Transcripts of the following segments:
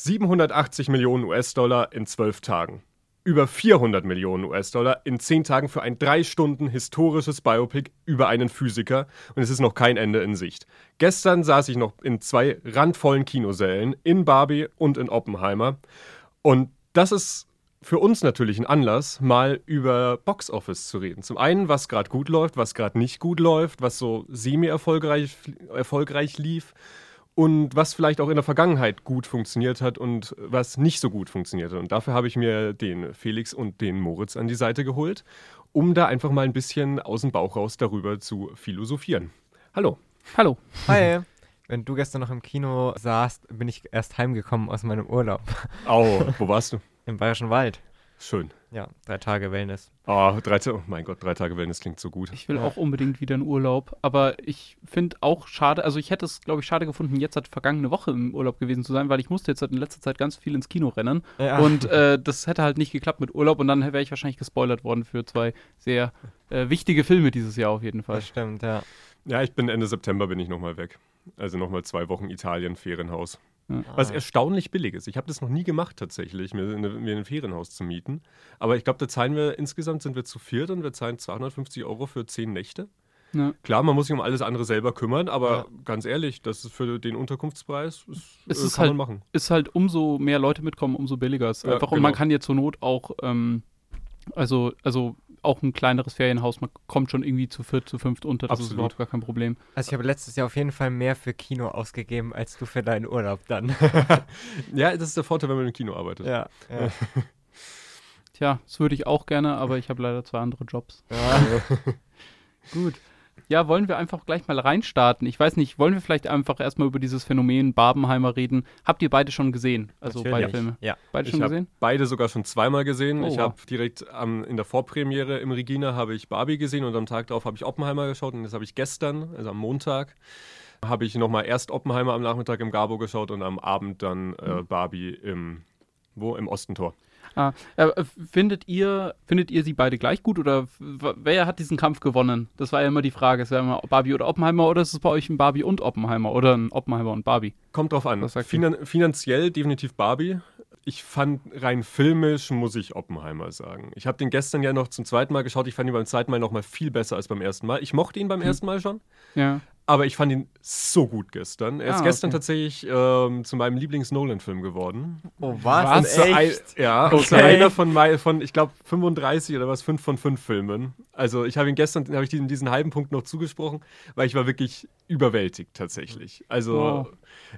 780 Millionen US-Dollar in zwölf Tagen. Über 400 Millionen US-Dollar in zehn Tagen für ein drei Stunden historisches Biopic über einen Physiker und es ist noch kein Ende in Sicht. Gestern saß ich noch in zwei randvollen Kinosälen, in Barbie und in Oppenheimer. Und das ist für uns natürlich ein Anlass, mal über Box Office zu reden. Zum einen, was gerade gut läuft, was gerade nicht gut läuft, was so semi-erfolgreich erfolgreich lief und was vielleicht auch in der Vergangenheit gut funktioniert hat und was nicht so gut funktioniert hat. Und dafür habe ich mir den Felix und den Moritz an die Seite geholt, um da einfach mal ein bisschen aus dem Bauch raus darüber zu philosophieren. Hallo. Hallo. Hi. Wenn du gestern noch im Kino saßt, bin ich erst heimgekommen aus meinem Urlaub. Au, wo warst du? Im Bayerischen Wald. Schön. Ja, drei Tage Wellness. Oh, drei, oh mein Gott, drei Tage Wellness klingt so gut. Ich will Ja. auch unbedingt wieder in Urlaub, aber ich finde auch schade, also ich hätte es, glaube ich, schade gefunden, jetzt hat vergangene Woche im Urlaub gewesen zu sein, weil ich musste jetzt halt in letzter Zeit ganz viel ins Kino rennen Ja. und äh, das hätte halt nicht geklappt mit Urlaub und dann wäre ich wahrscheinlich gespoilert worden für zwei sehr äh, wichtige Filme dieses Jahr auf jeden Fall. Das stimmt, ja. Ja, ich bin Ende September bin ich nochmal weg. Also nochmal zwei Wochen Italien, Ferienhaus. Was Ah. erstaunlich billig ist. Ich habe das noch nie gemacht tatsächlich, mir, eine, mir ein Ferienhaus zu mieten. Aber ich glaube, da zahlen wir insgesamt sind wir zu viert und wir zahlen 250 Euro für zehn Nächte. Ja. Klar, man muss sich um alles andere selber kümmern, aber Ja. ganz ehrlich, das ist für den Unterkunftspreis, ist, Es äh, ist kann halt- man machen. Ist halt umso mehr Leute mitkommen, umso billiger ist Ja, einfach und man genau. kann jetzt zur Not auch, ähm, also, also auch ein kleineres Ferienhaus, man kommt schon irgendwie zu viert, zu fünft unter, das ist Absolut. überhaupt gar kein Problem. Also ich habe letztes Jahr auf jeden Fall mehr für Kino ausgegeben, als du für deinen Urlaub dann. Ja, das ist der Vorteil, wenn man im Kino arbeitet. ja. ja. Tja, das würde ich auch gerne, aber ich habe leider zwei andere Jobs. ja. Gut. Ja, wollen wir einfach gleich mal reinstarten? Ich weiß nicht, wollen wir vielleicht einfach erstmal über dieses Phänomen Barbenheimer reden? Habt ihr beide schon gesehen? Also beide Natürlich. Filme. Ja. Beide Ich schon gesehen? beide sogar schon zweimal gesehen. Oh, ich wow. habe direkt ähm, in der Vorpremiere im Regina habe ich Barbie gesehen und am Tag darauf habe ich Oppenheimer geschaut und das habe ich gestern, also am Montag, habe ich nochmal erst Oppenheimer am Nachmittag im Gabo geschaut und am Abend dann äh, Barbie im wo im Ostentor. Ah, äh, findet ihr, findet ihr sie beide gleich gut oder wer hat diesen Kampf gewonnen? Das war ja immer die Frage. Es wäre immer Barbie oder Oppenheimer oder ist es bei euch ein Barbie und Oppenheimer oder ein Oppenheimer und Barbie? Kommt drauf an. Finan finanziell definitiv Barbie. Ich fand rein filmisch muss ich Oppenheimer sagen. Ich habe den gestern ja noch zum zweiten Mal geschaut. Ich fand ihn beim zweiten Mal noch mal viel besser als beim ersten Mal. Ich mochte ihn beim Hm. ersten Mal schon. Ja. Aber ich fand ihn so gut gestern. Er ist Ah, gestern okay. tatsächlich ähm, zu meinem Lieblings-Nolan-Film geworden. Oh, Was? was? Und zu ein, ja, Okay. einer von, von ich glaube, 35 oder was, 5 von 5 Filmen. Also ich habe ihn gestern, habe ich diesen, diesen halben Punkt noch zugesprochen, weil ich war wirklich überwältigt tatsächlich. Also Wow.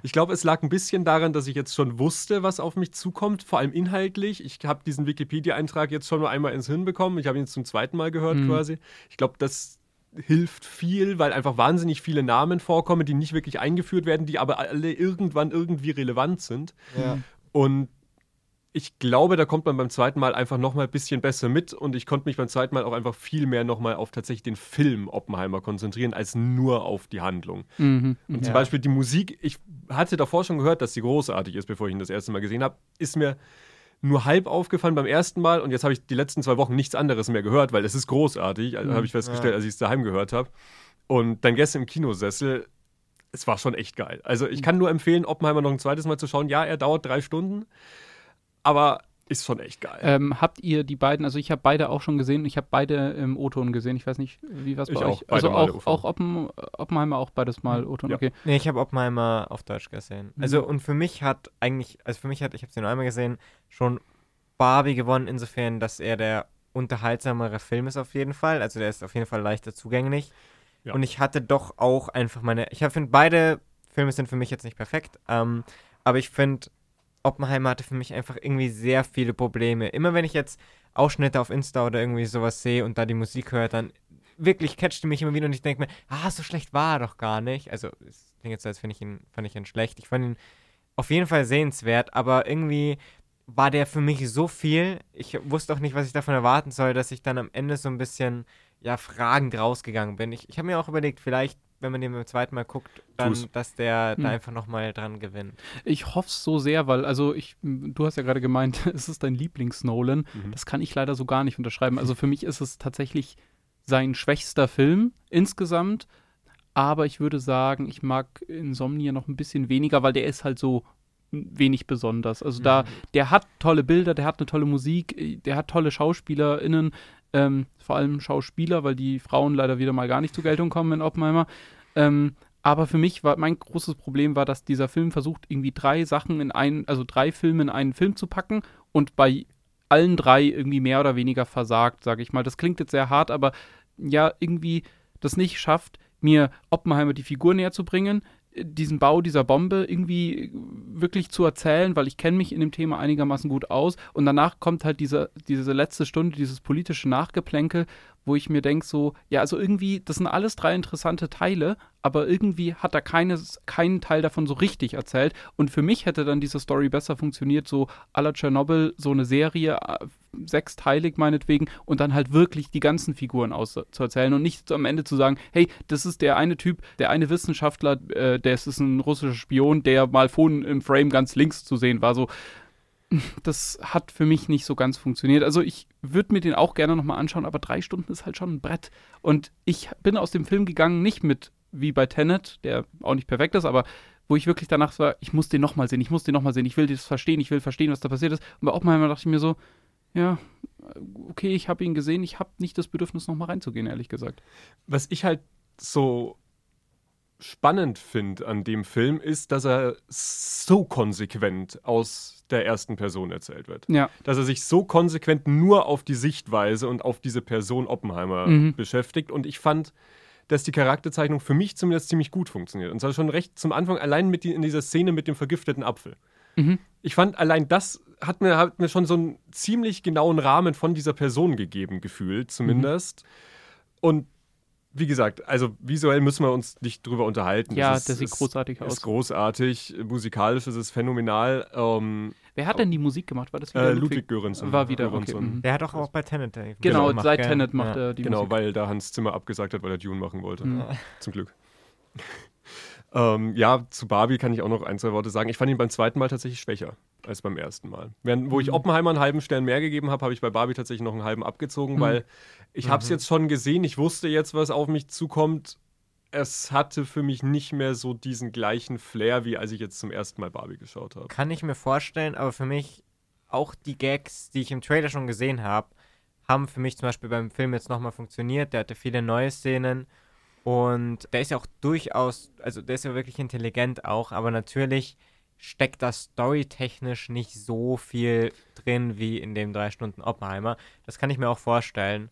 ich glaube, es lag ein bisschen daran, dass ich jetzt schon wusste, was auf mich zukommt, vor allem inhaltlich. Ich habe diesen Wikipedia-Eintrag jetzt schon nur einmal ins Hirn bekommen. Ich habe ihn jetzt zum zweiten Mal gehört Mhm. quasi. Ich glaube, das hilft viel, weil einfach wahnsinnig viele Namen vorkommen, die nicht wirklich eingeführt werden, die aber alle irgendwann irgendwie relevant sind. Ja. Und ich glaube, da kommt man beim zweiten Mal einfach noch mal ein bisschen besser mit und ich konnte mich beim zweiten Mal auch einfach viel mehr noch mal auf tatsächlich den Film Oppenheimer konzentrieren, als nur auf die Handlung. Mhm. Und zum Ja. Beispiel die Musik, ich hatte davor schon gehört, dass sie großartig ist, bevor ich ihn das erste Mal gesehen habe, ist mir nur halb aufgefallen beim ersten Mal und jetzt habe ich die letzten zwei Wochen nichts anderes mehr gehört, weil es ist großartig, also Mhm. habe ich festgestellt, Ja. als ich es daheim gehört habe. Und dann gestern im Kinosessel, es war schon echt geil. Also ich kann nur empfehlen, Oppenheimer noch ein zweites Mal zu schauen. Ja, er dauert drei Stunden, aber ist schon echt geil. Ähm, habt ihr die beiden, also ich habe beide auch schon gesehen, ich habe beide im O-Ton gesehen, ich weiß nicht, wie war es bei Ich euch? auch, beide also auch, auch Oppen, Oppenheimer auch beides Mal O-Ton, Ja. okay. Nee, ich habe Oppenheimer auf Deutsch gesehen. Mhm. Also, und für mich hat eigentlich, also für mich hat, ich habe sie nur einmal gesehen, schon Barbie gewonnen, insofern, dass er der unterhaltsamere Film ist auf jeden Fall. Also, der ist auf jeden Fall leichter zugänglich. Ja. Und ich hatte doch auch einfach meine, ich finde, beide Filme sind für mich jetzt nicht perfekt, ähm, aber ich finde, Oppenheimer hatte für mich einfach irgendwie sehr viele Probleme. Immer wenn ich jetzt Ausschnitte auf Insta oder irgendwie sowas sehe und da die Musik höre, dann wirklich catcht die mich immer wieder und ich denke mir, ah, so schlecht war er doch gar nicht. Also, es klingt jetzt als finde ich ihn, fand ich ihn schlecht. Ich fand ihn auf jeden Fall sehenswert, aber irgendwie war der für mich so viel. Ich wusste auch nicht, was ich davon erwarten soll, dass ich dann am Ende so ein bisschen, ja, fragend rausgegangen bin. Ich, ich habe mir auch überlegt, vielleicht, wenn man den beim zweiten Mal guckt, dann, Tu's. dass der Hm. da einfach nochmal dran gewinnt. Ich hoffe es so sehr, weil, also ich, du hast ja gerade gemeint, es ist dein Lieblings-Nolan. Mhm. Das kann ich leider so gar nicht unterschreiben. Also für mich ist es tatsächlich sein schwächster Film insgesamt. Aber ich würde sagen, ich mag Insomnia noch ein bisschen weniger, weil der ist halt so wenig besonders. Also da, der hat tolle Bilder, der hat eine tolle Musik, äh, der hat tolle SchauspielerInnen, ähm, vor allem Schauspieler, weil die Frauen leider wieder mal gar nicht zur Geltung kommen in Oppenheimer. Ähm, aber für mich war mein großes Problem war, dass dieser Film versucht, irgendwie drei Sachen in einen, also drei Filme in einen Film zu packen und bei allen drei irgendwie mehr oder weniger versagt, sage ich mal. Das klingt jetzt sehr hart, aber ja, irgendwie das nicht schafft, mir Oppenheimer die Figur näher zu bringen, diesen Bau dieser Bombe irgendwie wirklich zu erzählen, weil ich kenne mich in dem Thema einigermaßen gut aus. Und danach kommt halt diese, diese letzte Stunde, dieses politische Nachgeplänkel, wo ich mir denke, so, ja, also irgendwie, das sind alles drei interessante Teile, aber irgendwie hat er keines, keinen Teil davon so richtig erzählt. Und für mich hätte dann diese Story besser funktioniert, so à la Tschernobyl, so eine Serie, äh, sechsteilig meinetwegen, und dann halt wirklich die ganzen Figuren auszuerzählen und nicht am Ende zu sagen, hey, das ist der eine Typ, der eine Wissenschaftler, äh, der ist ein russischer Spion, der mal vorhin im Frame ganz links zu sehen war, so das hat für mich nicht so ganz funktioniert. Also ich würde mir den auch gerne nochmal anschauen, aber drei Stunden ist halt schon ein Brett. Und ich bin aus dem Film gegangen, nicht mit wie bei Tenet, der auch nicht perfekt ist, aber wo ich wirklich danach war, ich muss den nochmal sehen, ich muss den nochmal sehen, ich will das verstehen, ich will verstehen, was da passiert ist. Und bei Oppenheimer dachte ich mir so, ja, okay, ich habe ihn gesehen, ich habe nicht das Bedürfnis, nochmal reinzugehen, ehrlich gesagt. Was ich halt so spannend finde an dem Film, ist, dass er so konsequent aus der ersten Person erzählt wird. Ja. Dass er sich so konsequent nur auf die Sichtweise und auf diese Person Oppenheimer Mhm. beschäftigt. Und ich fand, dass die Charakterzeichnung für mich zumindest ziemlich gut funktioniert. Und zwar schon recht zum Anfang, allein mit die, in dieser Szene mit dem vergifteten Apfel. Mhm. Ich fand, allein das hat mir, hat mir schon so einen ziemlich genauen Rahmen von dieser Person gegeben, gefühlt zumindest. Und wie gesagt, also visuell müssen wir uns nicht drüber unterhalten. Ja, Es ist, der sieht ist, großartig Ist aus. großartig, musikalisch ist es phänomenal. Ähm, Wer hat denn die Musik gemacht? War das wieder äh, Ludwig Göransson. War wieder, Göransson. okay. mhm. Der hat auch, auch bei Tenet äh, Genau, gemacht, seit gell? Tenet macht ja. er die Genau, Musik. weil da Hans Zimmer abgesagt hat, weil er Dune machen wollte. Mhm. Zum Glück. ähm, ja, zu Barbie kann ich auch noch ein, zwei Worte sagen. Ich fand ihn beim zweiten Mal tatsächlich schwächer als beim ersten Mal. Während, wo ich Mhm. Oppenheimer einen halben Stern mehr gegeben habe, habe ich bei Barbie tatsächlich noch einen halben abgezogen, Mhm. weil ich habe es Mhm. jetzt schon gesehen, ich wusste jetzt, was auf mich zukommt. Es hatte für mich nicht mehr so diesen gleichen Flair, wie als ich jetzt zum ersten Mal Barbie geschaut habe. Kann ich mir vorstellen, aber für mich auch die Gags, die ich im Trailer schon gesehen habe, haben für mich zum Beispiel beim Film jetzt nochmal funktioniert. Der hatte viele neue Szenen und der ist ja auch durchaus, also der ist ja wirklich intelligent auch, aber natürlich steckt da storytechnisch nicht so viel drin wie in dem drei Stunden Oppenheimer. Das kann ich mir auch vorstellen.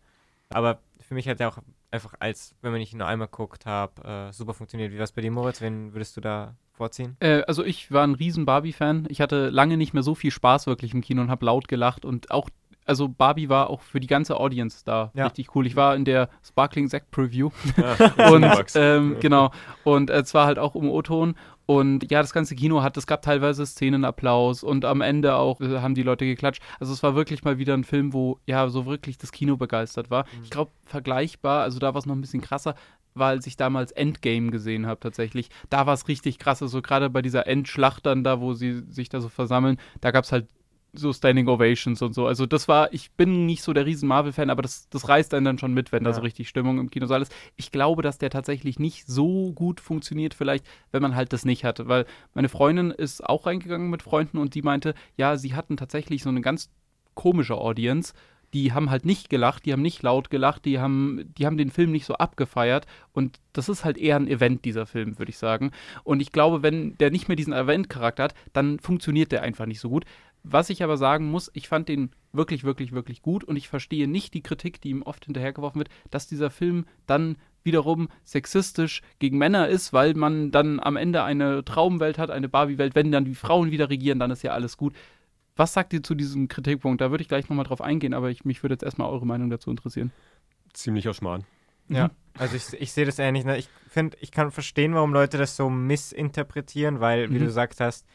Aber für mich hat er auch einfach als, wenn man nicht nur einmal guckt habe, äh, super funktioniert. Wie war es bei dir, Moritz? Wen würdest du da vorziehen? Äh, also ich war ein riesen Barbie-Fan. Ich hatte lange nicht mehr so viel Spaß wirklich im Kino und habe laut gelacht und auch also Barbie war auch für die ganze Audience da Ja. richtig cool. Ich war in der Sparkling Sack Preview Ja, und ähm, genau und äh, zwar halt auch im O-Ton und ja, das ganze Kino hat, es gab teilweise Szenenapplaus und am Ende auch äh, haben die Leute geklatscht. Also es war wirklich mal wieder ein Film, wo ja so wirklich das Kino begeistert war. Ich glaube vergleichbar, also da war es noch ein bisschen krasser, war als ich damals Endgame gesehen habe tatsächlich. Da war es richtig krass, also gerade bei dieser Endschlacht dann da, wo sie sich da so versammeln, da gab es halt so Standing Ovations und so. Also das war, ich bin nicht so der riesen Marvel-Fan, aber das, das reißt einen dann schon mit, wenn da Ja. so richtig Stimmung im Kinosaal ist. Ich glaube, dass der tatsächlich nicht so gut funktioniert, vielleicht, wenn man halt das nicht hatte. Weil meine Freundin ist auch reingegangen mit Freunden und die meinte, ja, sie hatten tatsächlich so eine ganz komische Audience. Die haben halt nicht gelacht, die haben nicht laut gelacht, die haben, die haben den Film nicht so abgefeiert. Und das ist halt eher ein Event, dieser Film, würde ich sagen. Und ich glaube, wenn der nicht mehr diesen Event-Charakter hat, dann funktioniert der einfach nicht so gut. Was ich aber sagen muss, ich fand den wirklich, wirklich, wirklich gut und ich verstehe nicht die Kritik, die ihm oft hinterhergeworfen wird, dass dieser Film dann wiederum sexistisch gegen Männer ist, weil man dann am Ende eine Traumwelt hat, eine Barbie-Welt. Wenn dann die Frauen wieder regieren, dann ist ja alles gut. Was sagt ihr zu diesem Kritikpunkt? Da würde ich gleich nochmal drauf eingehen, aber ich, mich würde jetzt erstmal eure Meinung dazu interessieren. Ziemlicher Schmarrn. Ja, also ich, ich sehe das ähnlich. Ne? Ich finde, ich kann verstehen, warum Leute das so missinterpretieren, weil, wie Mhm. du gesagt hast,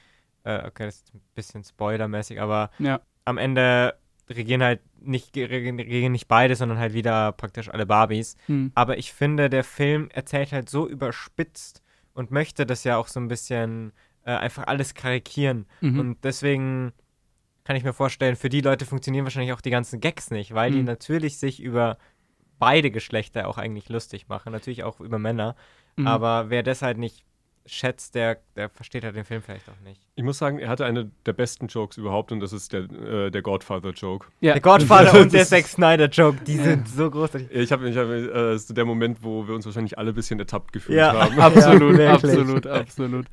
äh, okay, das ist ein bisschen spoilermäßig, aber Ja. am Ende regieren halt nicht, regieren, nicht beide, sondern halt wieder praktisch alle Barbies. Hm. Aber ich finde, der Film erzählt halt so überspitzt und möchte das ja auch so ein bisschen äh, einfach alles karikieren. Mhm. Und deswegen kann ich mir vorstellen, für die Leute funktionieren wahrscheinlich auch die ganzen Gags nicht, weil die Mhm. natürlich sich über beide Geschlechter auch eigentlich lustig machen, natürlich auch über Männer. Mhm. Aber wer das halt nicht schätzt, der, der versteht halt den Film vielleicht auch nicht. Ich muss sagen, er hatte eine der besten Jokes überhaupt und das ist der, äh, der Godfather-Joke. Ja. Der Godfather und der Zack Snyder-Joke, die sind so großartig. Ich habe ich hab, äh, ist der Moment, wo wir uns wahrscheinlich alle ein bisschen ertappt gefühlt ja. haben. Absolut, ja, absolut, absolut.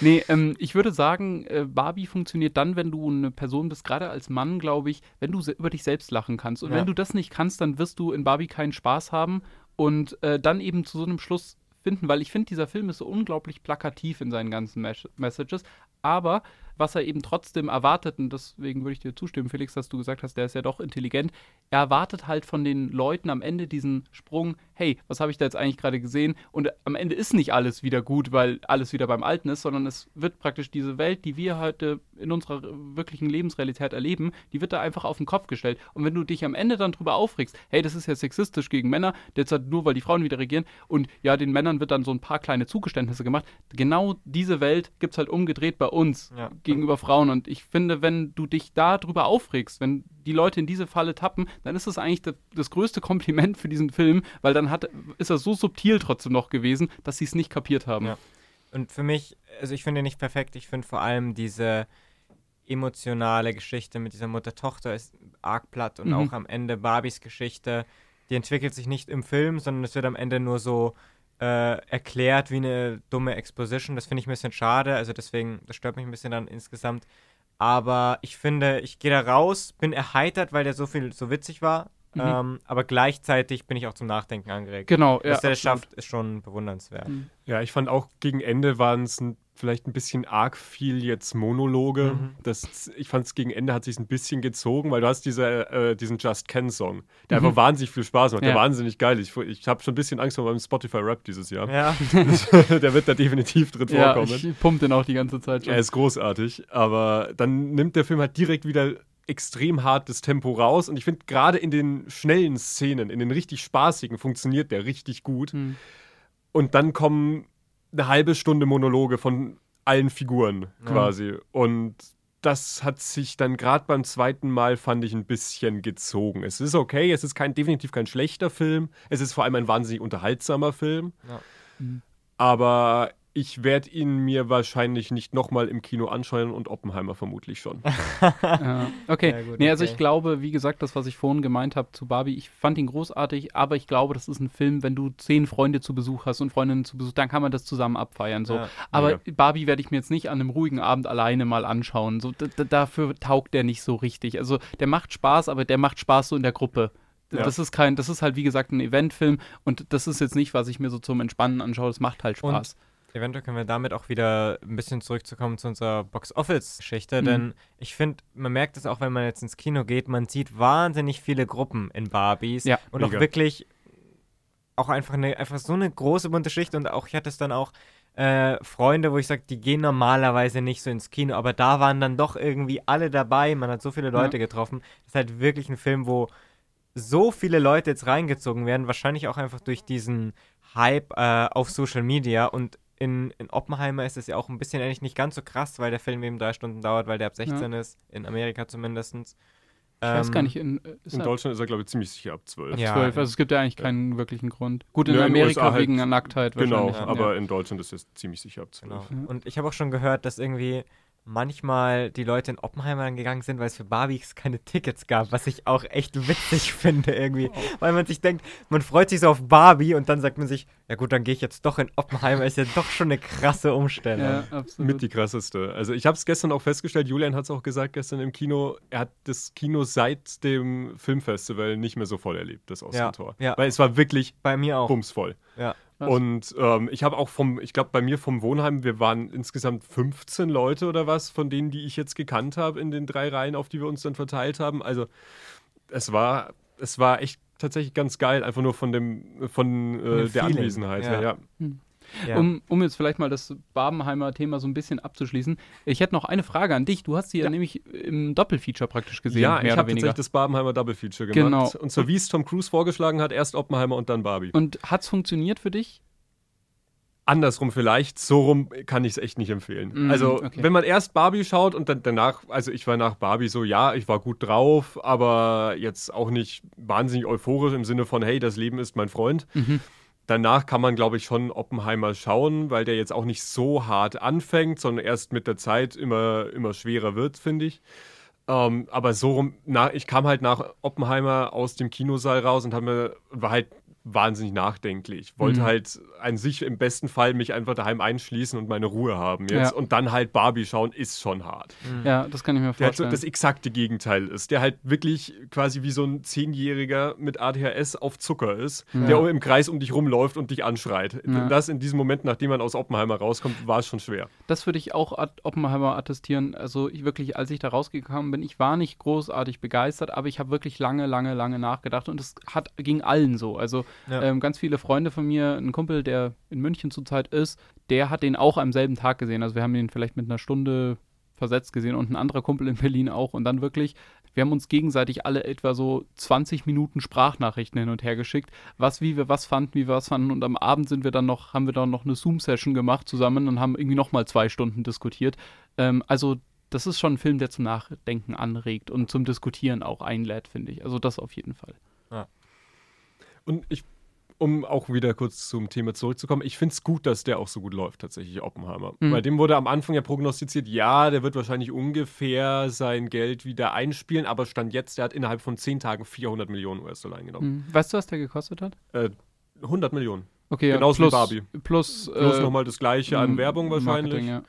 Nee, ähm, ich würde sagen, äh, Barbie funktioniert dann, wenn du eine Person bist, gerade als Mann, glaube ich, wenn du über dich selbst lachen kannst. Und ja. wenn du das nicht kannst, dann wirst du in Barbie keinen Spaß haben und äh, dann eben zu so einem Schluss finden, weil ich finde, dieser Film ist so unglaublich plakativ in seinen ganzen Mes Messages, aber was er eben trotzdem erwartet, und deswegen würde ich dir zustimmen, Felix, dass du gesagt hast, der ist ja doch intelligent, er erwartet halt von den Leuten am Ende diesen Sprung, hey, was habe ich da jetzt eigentlich gerade gesehen? Und am Ende ist nicht alles wieder gut, weil alles wieder beim Alten ist, sondern es wird praktisch diese Welt, die wir heute in unserer wirklichen Lebensrealität erleben, die wird da einfach auf den Kopf gestellt. Und wenn du dich am Ende dann drüber aufregst, hey, das ist ja sexistisch gegen Männer, jetzt halt nur, weil die Frauen wieder regieren und ja, den Männern wird dann so ein paar kleine Zugeständnisse gemacht, genau diese Welt gibt es halt umgedreht bei uns. Ja gegenüber Frauen. Und ich finde, wenn du dich darüber aufregst, wenn die Leute in diese Falle tappen, dann ist das eigentlich das, das größte Kompliment für diesen Film, weil dann hat, ist er so subtil trotzdem noch gewesen, dass sie es nicht kapiert haben. Ja. Und für mich, also ich finde nicht perfekt, ich finde vor allem diese emotionale Geschichte mit dieser Mutter-Tochter ist arg platt und mhm. auch am Ende Barbies Geschichte, die entwickelt sich nicht im Film, sondern es wird am Ende nur so äh, erklärt wie eine dumme Exposition. Das finde ich ein bisschen schade. Also deswegen, das stört mich ein bisschen dann insgesamt. Aber ich finde, ich gehe da raus, bin erheitert, weil der so viel so witzig war. Mhm. Ähm, aber gleichzeitig bin ich auch zum Nachdenken angeregt. Genau, ja. Der das schafft, ist schon bewundernswert. Mhm. Ja, ich fand auch gegen Ende waren es ein vielleicht ein bisschen arg viel jetzt Monologe. Mhm. Das, ich fand es gegen Ende hat sich ein bisschen gezogen, weil du hast diese, äh, diesen Just Ken Song, der mhm. einfach wahnsinnig viel Spaß macht, ja. der wahnsinnig geil ist. Ich, ich habe schon ein bisschen Angst vor meinem Spotify-Rap dieses Jahr. Ja. der wird da definitiv drin ja, vorkommen. Ich pump den auch die ganze Zeit schon. Er ist großartig, aber dann nimmt der Film halt direkt wieder extrem hart das Tempo raus und ich finde gerade in den schnellen Szenen, in den richtig spaßigen, funktioniert der richtig gut. Mhm. Und dann kommen eine halbe Stunde Monologe von allen Figuren quasi. Ja. Und das hat sich dann gerade beim zweiten Mal, fand ich, ein bisschen gezogen. Es ist okay, es ist kein, definitiv kein schlechter Film. Es ist vor allem ein wahnsinnig unterhaltsamer Film. Ja. Mhm. Aber ich werde ihn mir wahrscheinlich nicht nochmal im Kino anschauen und Oppenheimer vermutlich schon. ja, okay. Ja, gut, nee, also okay. ich glaube, wie gesagt, das, was ich vorhin gemeint habe zu Barbie, ich fand ihn großartig, aber ich glaube, das ist ein Film, wenn du zehn Freunde zu Besuch hast und Freundinnen zu Besuch, dann kann man das zusammen abfeiern. So. Ja, aber Barbie werde ich mir jetzt nicht an einem ruhigen Abend alleine mal anschauen. So, dafür taugt der nicht so richtig. Also der macht Spaß, aber der macht Spaß so in der Gruppe. Ja. Das ist kein, das ist halt wie gesagt ein Eventfilm und das ist jetzt nicht, was ich mir so zum Entspannen anschaue. Das macht halt Spaß. Und Eventuell können wir damit auch wieder ein bisschen zurückzukommen zu unserer Box-Office-Geschichte, mhm. denn ich finde, man merkt es auch, wenn man jetzt ins Kino geht, man sieht wahnsinnig viele Gruppen in Barbies ja, und mega. auch wirklich auch einfach eine einfach so eine große bunte Schicht und auch ich hatte es dann auch äh, Freunde, wo ich sage, die gehen normalerweise nicht so ins Kino, aber da waren dann doch irgendwie alle dabei, man hat so viele Leute ja. getroffen. Das ist halt wirklich ein Film, wo so viele Leute jetzt reingezogen werden, wahrscheinlich auch einfach durch diesen Hype äh, auf Social Media und in, in Oppenheimer ist es ja auch ein bisschen eigentlich nicht ganz so krass, weil der Film eben drei Stunden dauert, weil der ab 16 ja. ist, in Amerika zumindest. Ich ähm, weiß gar nicht, in, äh, in Deutschland ist er, glaube ich, ziemlich sicher ab 12. Ja, 12, also es gibt ja eigentlich keinen wirklichen Grund. Gut, in ja, Amerika in wegen halt, der Nacktheit Genau, ja. aber in Deutschland ist es ziemlich sicher ab 12. Genau. Und ich habe auch schon gehört, dass irgendwie manchmal die Leute in Oppenheimer dann gegangen sind, weil es für Barbies keine Tickets gab, was ich auch echt witzig finde irgendwie. Oh. Weil man sich denkt, man freut sich so auf Barbie und dann sagt man sich, ja gut, dann gehe ich jetzt doch in Oppenheimer, ist ja doch schon eine krasse Umstellung. Ja, absolut. Mit die krasseste. Also ich habe es gestern auch festgestellt, Julian hat es auch gesagt gestern im Kino, er hat das Kino seit dem Filmfestival nicht mehr so voll erlebt, das Oscar-Tor. Ja, ja. Weil es war wirklich bei mir auch bumsvoll. Ja. Und ähm, ich habe auch vom, ich glaube, bei mir vom Wohnheim, wir waren insgesamt 15 Leute oder was, von denen, die ich jetzt gekannt habe in den drei Reihen, auf die wir uns dann verteilt haben. Also es war, es war echt tatsächlich ganz geil, einfach nur von dem, von äh, der Anwesenheit ja. ja. Hm. Ja. Um, um jetzt vielleicht mal das Babenheimer Thema so ein bisschen abzuschließen. Ich hätte noch eine Frage an dich. Du hast sie ja, ja nämlich im Doppelfeature praktisch gesehen. Ja, ich habe tatsächlich das Babenheimer Doppelfeature gemacht. Genau. Und zwar wie es Tom Cruise vorgeschlagen hat, erst Oppenheimer und dann Barbie. Und hat es funktioniert für dich? andersrum vielleicht, so rum kann ich es echt nicht empfehlen. Mm, also, okay. wenn man erst Barbie schaut und dann danach, also ich war nach Barbie so, ja, ich war gut drauf, aber jetzt auch nicht wahnsinnig euphorisch im Sinne von, hey, das Leben ist mein Freund. Mhm danach kann man, glaube ich, schon Oppenheimer schauen, weil der jetzt auch nicht so hart anfängt, sondern erst mit der Zeit immer, immer schwerer wird, finde ich. Ähm, aber so rum, na, ich kam halt nach Oppenheimer aus dem Kinosaal raus und mir, war halt wahnsinnig nachdenklich. Wollte mhm. halt an sich im besten Fall mich einfach daheim einschließen und meine Ruhe haben jetzt. Ja. Und dann halt Barbie schauen, ist schon hart. Mhm. Ja, das kann ich mir vorstellen. Der halt so das exakte Gegenteil ist. Der halt wirklich quasi wie so ein Zehnjähriger mit ADHS auf Zucker ist, mhm. der im Kreis um dich rumläuft und dich anschreit. Ja. Das in diesem Moment, nachdem man aus Oppenheimer rauskommt, war es schon schwer. Das würde ich auch Oppenheimer attestieren. Also ich wirklich, als ich da rausgekommen bin, ich war nicht großartig begeistert, aber ich habe wirklich lange, lange, lange nachgedacht und es hat ging allen so. Also ja. Ähm, ganz viele Freunde von mir, ein Kumpel, der in München zurzeit ist, der hat den auch am selben Tag gesehen. Also wir haben ihn vielleicht mit einer Stunde versetzt gesehen und ein anderer Kumpel in Berlin auch. Und dann wirklich, wir haben uns gegenseitig alle etwa so 20 Minuten Sprachnachrichten hin und her geschickt, was, wie wir was fanden, wie wir was fanden. Und am Abend sind wir dann noch, haben wir dann noch eine Zoom-Session gemacht zusammen und haben irgendwie nochmal zwei Stunden diskutiert. Ähm, also das ist schon ein Film, der zum Nachdenken anregt und zum Diskutieren auch einlädt, finde ich. Also das auf jeden Fall. Ja. Und ich um auch wieder kurz zum Thema zurückzukommen, ich finde es gut, dass der auch so gut läuft, tatsächlich, Oppenheimer. Mhm. Bei dem wurde am Anfang ja prognostiziert, ja, der wird wahrscheinlich ungefähr sein Geld wieder einspielen, aber Stand jetzt, der hat innerhalb von 10 Tagen 400 Millionen US-Dollar eingenommen. Mhm. Weißt du, was der gekostet hat? Äh, 100 Millionen. Okay, Genauso plus, wie Barbie. Plus, plus äh, nochmal das gleiche an Werbung wahrscheinlich. Ja.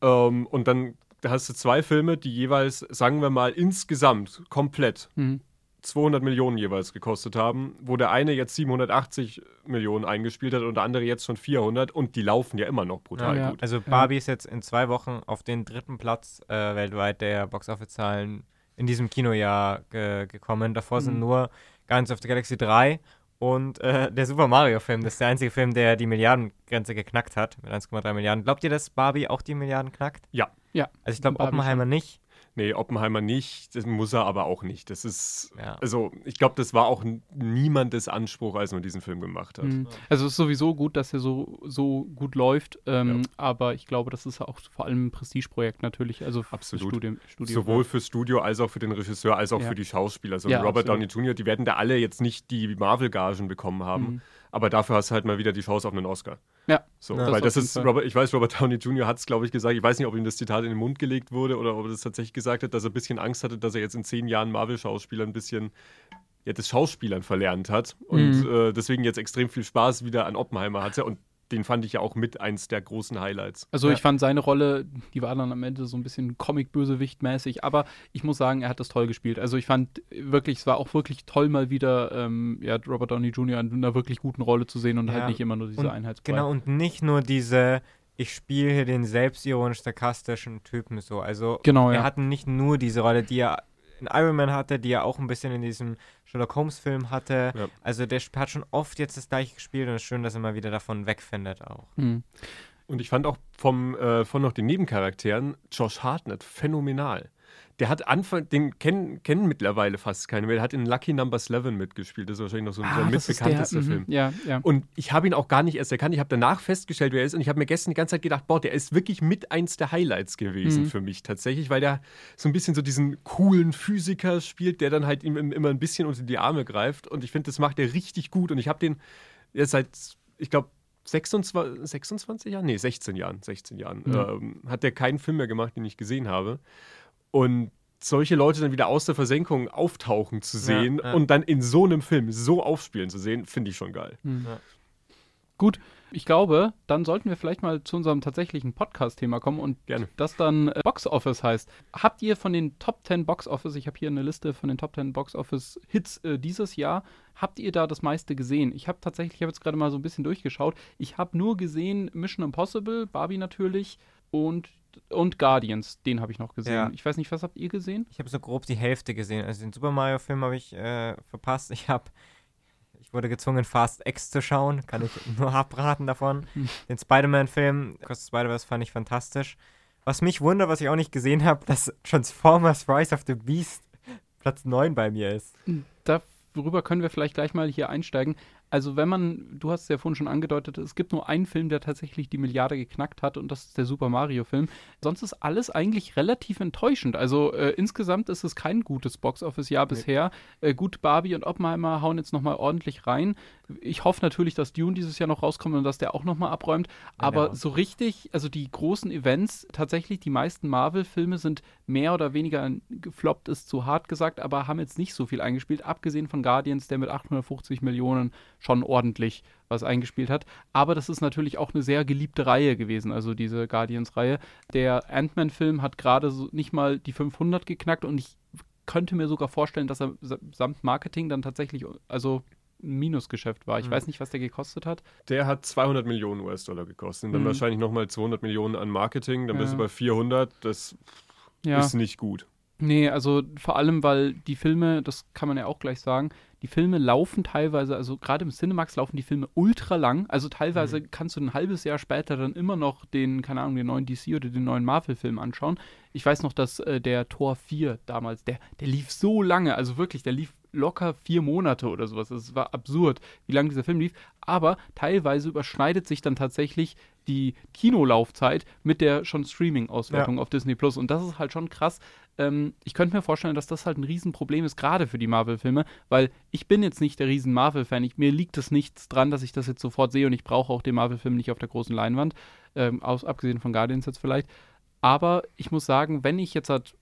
Ähm, und dann hast du zwei Filme, die jeweils, sagen wir mal, insgesamt komplett mhm 200 Millionen jeweils gekostet haben, wo der eine jetzt 780 Millionen eingespielt hat und der andere jetzt schon 400 und die laufen ja immer noch brutal ja, ja. gut. Also Barbie ja. ist jetzt in zwei Wochen auf den dritten Platz äh, weltweit der Boxoffice-Zahlen in diesem Kinojahr ge gekommen. Davor mhm. sind nur Guardians of the Galaxy 3 und äh, der Super Mario-Film. Das ist der einzige Film, der die Milliardengrenze geknackt hat mit 1,3 Milliarden. Glaubt ihr, dass Barbie auch die Milliarden knackt? Ja. Ja. Also ich glaube Oppenheimer nicht. Nee, Oppenheimer nicht, das muss er aber auch nicht. Das ist, ja. also ich glaube, das war auch niemandes Anspruch, als man diesen Film gemacht hat. Mhm. Also es ist sowieso gut, dass er so, so gut läuft, ähm, ja. aber ich glaube, das ist auch vor allem ein Prestigeprojekt natürlich, also Absolut. Studio, Studio Sowohl fürs Studio als auch für den Regisseur, als auch ja. für die Schauspieler. Also Robert absolut. Downey Jr., die werden da alle jetzt nicht die Marvel-Gagen bekommen haben. Mhm. Aber dafür hast du halt mal wieder die Chance auf einen Oscar. Ja. So, ja, weil das ist, Robert, ich weiß, Robert Downey Jr. hat es, glaube ich, gesagt. Ich weiß nicht, ob ihm das Zitat in den Mund gelegt wurde oder ob er das tatsächlich gesagt hat, dass er ein bisschen Angst hatte, dass er jetzt in zehn Jahren Marvel-Schauspieler ein bisschen ja, das Schauspielern verlernt hat und mhm. äh, deswegen jetzt extrem viel Spaß wieder an Oppenheimer hatte. Und den fand ich ja auch mit eins der großen Highlights. Also ja. ich fand seine Rolle, die war dann am Ende so ein bisschen Comic-Bösewicht-mäßig, aber ich muss sagen, er hat das toll gespielt. Also ich fand wirklich, es war auch wirklich toll, mal wieder ähm, ja, Robert Downey Jr. in einer wirklich guten Rolle zu sehen und halt ja. halt nicht immer nur diese Einheitsbrei. Genau, und nicht nur diese ich spiele hier den selbstironisch sarkastischen Typen so. Also genau, er ja. hat nicht nur diese Rolle, die er in Iron Man hatte, die er auch ein bisschen in diesem Sherlock Holmes-Film hatte. Ja. Also der hat schon oft jetzt das gleiche gespielt und es ist schön, dass er mal wieder davon wegfindet auch. Mhm. Und ich fand auch vom, äh, von noch den Nebencharakteren Josh Hartnett phänomenal. Der hat Anfang, den kennen, kennen mittlerweile fast keine mehr. Der hat in Lucky Number 11 mitgespielt. Das ist wahrscheinlich noch so, ah, ein mitbekanntester der, Film. Ja, ja. Und ich habe ihn auch gar nicht erst erkannt. Ich habe danach festgestellt, wer er ist. Und ich habe mir gestern die ganze Zeit gedacht, boah, der ist wirklich mit eins der Highlights gewesen mhm. für mich tatsächlich, weil der so ein bisschen so diesen coolen Physiker spielt, der dann halt ihm immer ein bisschen unter die Arme greift. Und ich finde, das macht er richtig gut. Und ich habe den jetzt seit, ich glaube, 26, 26 Jahren? Nee, 16 Jahren. 16 Jahren. Mhm. Ähm, hat der keinen Film mehr gemacht, den ich gesehen habe. Und solche Leute dann wieder aus der Versenkung auftauchen zu sehen ja, ja. und dann in so einem Film so aufspielen zu sehen, finde ich schon geil. Mhm. Ja. Gut, ich glaube, dann sollten wir vielleicht mal zu unserem tatsächlichen Podcast-Thema kommen und Gerne. das dann äh, Box Office heißt. Habt ihr von den Top 10 Box Office, ich habe hier eine Liste von den Top 10 Box Office Hits äh, dieses Jahr, habt ihr da das meiste gesehen? Ich habe tatsächlich, ich habe jetzt gerade mal so ein bisschen durchgeschaut. Ich habe nur gesehen Mission Impossible, Barbie natürlich und und Guardians, den habe ich noch gesehen. Ja. Ich weiß nicht, was habt ihr gesehen? Ich habe so grob die Hälfte gesehen. Also den Super Mario-Film habe ich äh, verpasst. Ich habe, ich wurde gezwungen, Fast X zu schauen. Kann ich nur abraten davon. Den Spider-Man-Film, Cross Spider-Verse, fand ich fantastisch. Was mich wundert, was ich auch nicht gesehen habe, dass Transformers Rise of the Beast Platz 9 bei mir ist. Darüber können wir vielleicht gleich mal hier einsteigen. Also wenn man, du hast es ja vorhin schon angedeutet, es gibt nur einen Film, der tatsächlich die Milliarde geknackt hat und das ist der Super Mario-Film. Sonst ist alles eigentlich relativ enttäuschend. Also äh, insgesamt ist es kein gutes Box-Office-Jahr nee. bisher. Äh, gut, Barbie und Oppenheimer hauen jetzt nochmal ordentlich rein. Ich hoffe natürlich, dass Dune dieses Jahr noch rauskommt und dass der auch nochmal abräumt. Aber genau. so richtig, also die großen Events, tatsächlich die meisten Marvel-Filme sind mehr oder weniger gefloppt, ist zu hart gesagt, aber haben jetzt nicht so viel eingespielt, abgesehen von Guardians, der mit 850 Millionen schon ordentlich was eingespielt hat. Aber das ist natürlich auch eine sehr geliebte Reihe gewesen, also diese Guardians-Reihe. Der Ant-Man-Film hat gerade so nicht mal die 500 geknackt und ich könnte mir sogar vorstellen, dass er samt Marketing dann tatsächlich, also ein Minusgeschäft war. Ich mhm. weiß nicht, was der gekostet hat. Der hat 200 Millionen US-Dollar gekostet. Und dann mhm. wahrscheinlich nochmal 200 Millionen an Marketing. Dann ja. bist du bei 400. Das ja. ist nicht gut. Nee, also vor allem, weil die Filme, das kann man ja auch gleich sagen, die Filme laufen teilweise, also gerade im Cinemax laufen die Filme ultra lang. Also teilweise mhm. kannst du ein halbes Jahr später dann immer noch den, keine Ahnung, den neuen DC oder den neuen Marvel-Film anschauen. Ich weiß noch, dass äh, der Tor 4 damals, der, der lief so lange, also wirklich, der lief locker vier Monate oder sowas. Es war absurd, wie lange dieser Film lief. Aber teilweise überschneidet sich dann tatsächlich die Kinolaufzeit mit der schon Streaming-Auswertung ja. auf Disney Plus. Und das ist halt schon krass. Ähm, ich könnte mir vorstellen, dass das halt ein Riesenproblem ist, gerade für die Marvel-Filme, weil ich bin jetzt nicht der riesen Marvel-Fan. Mir liegt es nichts dran, dass ich das jetzt sofort sehe und ich brauche auch den Marvel-Film nicht auf der großen Leinwand. Ähm, aus, abgesehen von Guardians jetzt vielleicht. Aber ich muss sagen, wenn ich jetzt halt,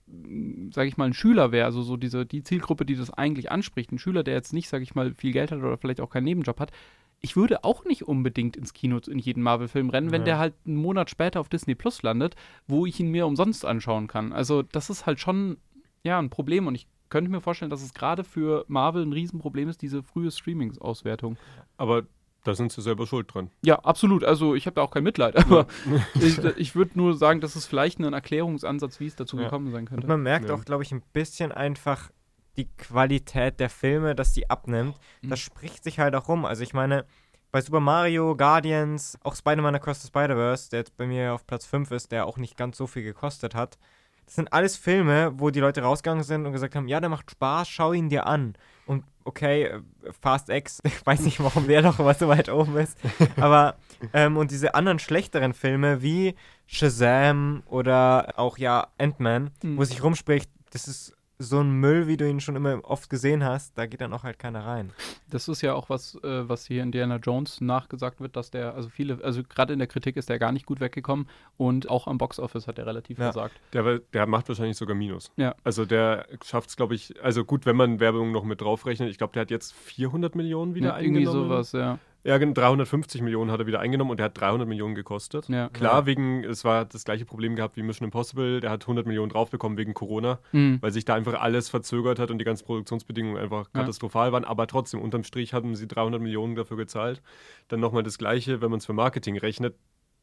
sage ich mal, ein Schüler wäre, also so diese, die Zielgruppe, die das eigentlich anspricht, ein Schüler, der jetzt nicht, sage ich mal, viel Geld hat oder vielleicht auch keinen Nebenjob hat, ich würde auch nicht unbedingt ins Kino in jeden Marvel-Film rennen, wenn ja. der halt einen Monat später auf Disney Plus landet, wo ich ihn mir umsonst anschauen kann. Also das ist halt schon ja ein Problem und ich könnte mir vorstellen, dass es gerade für Marvel ein Riesenproblem ist, diese frühe Streaming-Auswertung. Aber da sind sie selber schuld dran. Ja, absolut. Also ich habe da auch kein Mitleid, aber ich, ich würde nur sagen, das ist vielleicht ein Erklärungsansatz, wie es dazu ja. gekommen sein könnte. Und man merkt ja. auch, glaube ich, ein bisschen einfach, die Qualität der Filme, dass die abnimmt, mhm. das spricht sich halt auch rum. Also ich meine, bei Super Mario, Guardians, auch Spider-Man Across the Spider-Verse, der jetzt bei mir auf Platz 5 ist, der auch nicht ganz so viel gekostet hat. Das sind alles Filme, wo die Leute rausgegangen sind und gesagt haben, ja, der macht Spaß, schau ihn dir an. Und okay, äh, Fast X, ich weiß nicht, warum der noch immer so weit oben ist. Aber, ähm, und diese anderen schlechteren Filme wie Shazam oder auch ja Ant-Man, mhm. wo sich rumspricht, das ist so ein Müll, wie du ihn schon immer oft gesehen hast, da geht dann auch halt keiner rein. Das ist ja auch was, äh, was hier Indiana Jones nachgesagt wird, dass der, also viele, also gerade in der Kritik ist der gar nicht gut weggekommen und auch am Boxoffice hat er relativ ja. versagt. Der, der macht wahrscheinlich sogar Minus. Ja. Also der schafft es, glaube ich, also gut, wenn man Werbung noch mit draufrechnet, ich glaube, der hat jetzt 400 Millionen wieder ja, eingenommen. Irgendwie sowas, ja. Ja, 350 Millionen hat er wieder eingenommen und der hat 300 Millionen gekostet. Ja. Klar, ja. wegen, es war das gleiche Problem gehabt wie Mission Impossible, der hat 100 Millionen draufbekommen wegen Corona, mhm. weil sich da einfach alles verzögert hat und die ganzen Produktionsbedingungen einfach ja. katastrophal waren. Aber trotzdem, unterm Strich hatten sie 300 Millionen dafür gezahlt. Dann nochmal das gleiche, wenn man es für Marketing rechnet,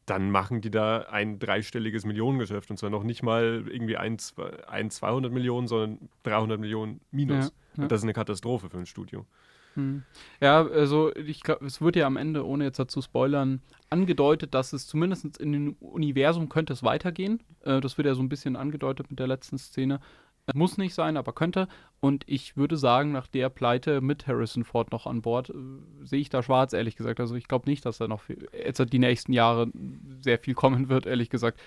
dann machen die da ein dreistelliges Millionengeschäft und zwar noch nicht mal irgendwie ein, ein 200 Millionen, sondern 300 Millionen minus. Und das ist eine Katastrophe für ein Studio. Hm. Ja, also ich glaube, es wird ja am Ende, ohne jetzt dazu spoilern, angedeutet, dass es zumindest in dem Universum könnte es weitergehen. Äh, das wird ja so ein bisschen angedeutet mit der letzten Szene. Äh, muss nicht sein, aber könnte. Und ich würde sagen, nach der Pleite mit Harrison Ford noch an Bord, äh, sehe ich da schwarz, ehrlich gesagt. Also ich glaube nicht, dass da noch viel, jetzt die nächsten Jahre sehr viel kommen wird, ehrlich gesagt.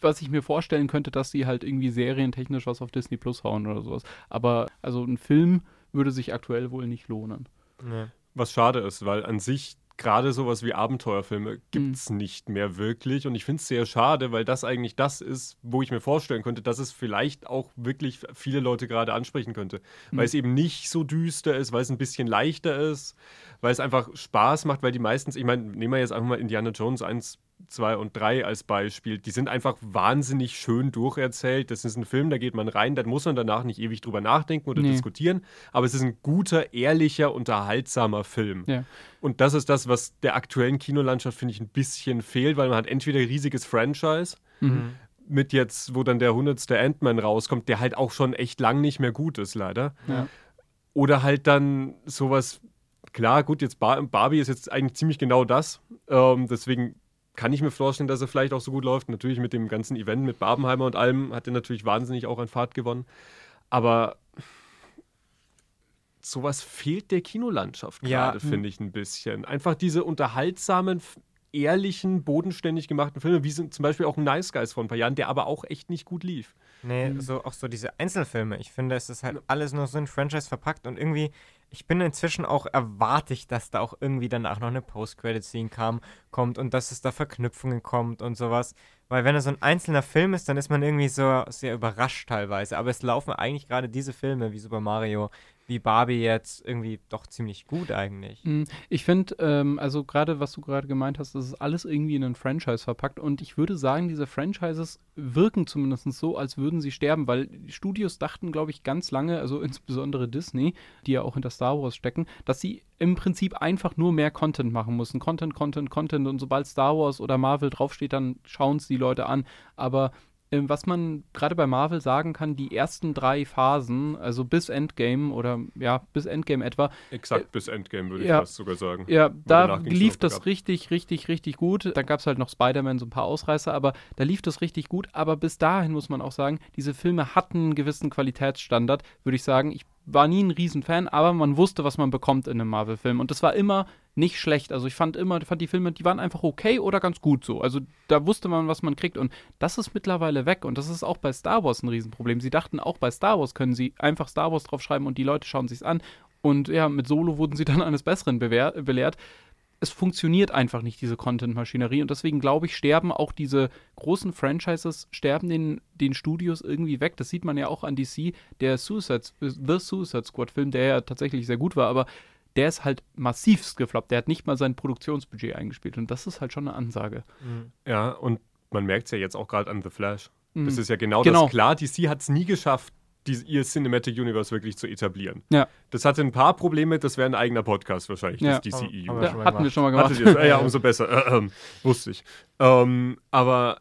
Was ich mir vorstellen könnte, dass sie halt irgendwie serientechnisch was auf Disney Plus hauen oder sowas. Aber also ein Film würde sich aktuell wohl nicht lohnen. Nee. Was schade ist, weil an sich gerade sowas wie Abenteuerfilme gibt es mhm. nicht mehr wirklich. Und ich finde es sehr schade, weil das eigentlich das ist, wo ich mir vorstellen könnte, dass es vielleicht auch wirklich viele Leute gerade ansprechen könnte. Mhm. Weil es eben nicht so düster ist, weil es ein bisschen leichter ist, weil es einfach Spaß macht, weil die meistens, ich meine, nehmen wir jetzt einfach mal Indiana Jones 1 2 und 3 als Beispiel, die sind einfach wahnsinnig schön durcherzählt. Das ist ein Film, da geht man rein, da muss man danach nicht ewig drüber nachdenken oder nee. diskutieren, aber es ist ein guter, ehrlicher, unterhaltsamer Film. Ja. Und das ist das, was der aktuellen Kinolandschaft, finde ich, ein bisschen fehlt, weil man hat entweder ein riesiges Franchise, mhm. mit jetzt, wo dann der 100. Ant-Man rauskommt, der halt auch schon echt lang nicht mehr gut ist, leider. Ja. Oder halt dann sowas klar, gut, jetzt Bar Barbie ist jetzt eigentlich ziemlich genau das. Ähm, deswegen kann ich mir vorstellen, dass er vielleicht auch so gut läuft. Natürlich mit dem ganzen Event mit Barbenheimer und allem hat er natürlich wahnsinnig auch an Fahrt gewonnen. Aber sowas fehlt der Kinolandschaft Ja. gerade, finde ich ein bisschen. Einfach diese unterhaltsamen, ehrlichen, bodenständig gemachten Filme, wie zum Beispiel auch ein Nice Guys vor ein paar Jahren, der aber auch echt nicht gut lief. Nee, Mhm. so auch so diese Einzelfilme. Ich finde, es ist halt alles nur so ein Franchise verpackt und irgendwie, ich bin inzwischen auch erwarte ich, dass da auch irgendwie danach noch eine Post-Credit-Scene kam, kommt und dass es da Verknüpfungen kommt und sowas. Weil wenn es so ein einzelner Film ist, dann ist man irgendwie so sehr überrascht teilweise. Aber es laufen eigentlich gerade diese Filme wie Super Mario, wie Barbie jetzt irgendwie doch ziemlich gut eigentlich. Mm, Ich finde, ähm, also gerade was du gerade gemeint hast, das ist alles irgendwie in ein Franchise verpackt und ich würde sagen, diese Franchises wirken zumindest so, als würden sie sterben, weil Studios dachten, glaube ich, ganz lange, also insbesondere Disney, die ja auch hinter Star Wars stecken, dass sie im Prinzip einfach nur mehr Content machen mussten. Content, Content, Content und sobald Star Wars oder Marvel draufsteht, dann schauen es die Leute an. Aber was man gerade bei Marvel sagen kann, die ersten drei Phasen, also bis Endgame oder ja, bis Endgame etwa, Exakt bis Endgame, würde ja. ich fast sogar sagen. ja, da lief das bergab. richtig, richtig, richtig gut. Dann gab es halt noch Spider-Man, so ein paar Ausreißer, aber da lief das richtig gut. Aber bis dahin muss man auch sagen, diese Filme hatten einen gewissen Qualitätsstandard, würde ich sagen. Ich war nie ein Riesenfan, aber man wusste, was man bekommt in einem Marvel-Film. Und das war immer nicht schlecht. Also ich fand immer, fand die Filme, die waren einfach okay oder ganz gut so. Also da wusste man, was man kriegt. Und das ist mittlerweile weg. Und das ist auch bei Star Wars ein Riesenproblem. Sie dachten, auch bei Star Wars können sie einfach Star Wars draufschreiben und die Leute schauen sich's an. Und ja, mit Solo wurden sie dann eines Besseren belehrt. Es funktioniert einfach nicht, diese Content-Maschinerie. Und deswegen glaube ich, sterben auch diese großen Franchises, sterben den, den Studios irgendwie weg. Das sieht man ja auch an DC. Der Suicide, The Suicide Squad-Film, der ja tatsächlich sehr gut war, aber der ist halt massivst gefloppt. Der hat nicht mal sein Produktionsbudget eingespielt. Und das ist halt schon eine Ansage. Ja, und man merkt es ja jetzt auch gerade an The Flash. Mhm. Das ist ja genau, Genau. das klar. DC hat es nie geschafft, die, ihr Cinematic Universe wirklich zu etablieren. Ja. Das hatte ein paar Probleme, das wäre ein eigener Podcast wahrscheinlich, Ja. das DCEU. Haben wir Ja, schon mal hatten wir gemacht. schon mal gemacht. Hattet ihr? Äh, ja, umso besser. Äh, ähm, wusste ich. Ähm, aber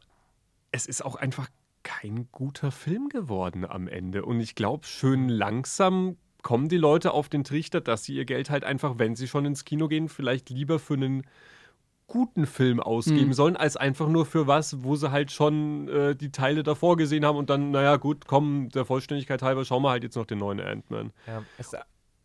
es ist auch einfach kein guter Film geworden am Ende. Und ich glaube, schön langsam kommen die Leute auf den Trichter, dass sie ihr Geld halt einfach, wenn sie schon ins Kino gehen, vielleicht lieber für einen guten Film ausgeben Mhm. sollen, als einfach nur für was, wo sie halt schon äh, die Teile davor gesehen haben und dann, naja, gut, komm, der Vollständigkeit halber, schauen wir halt jetzt noch den neuen Ant-Man. Ja, es,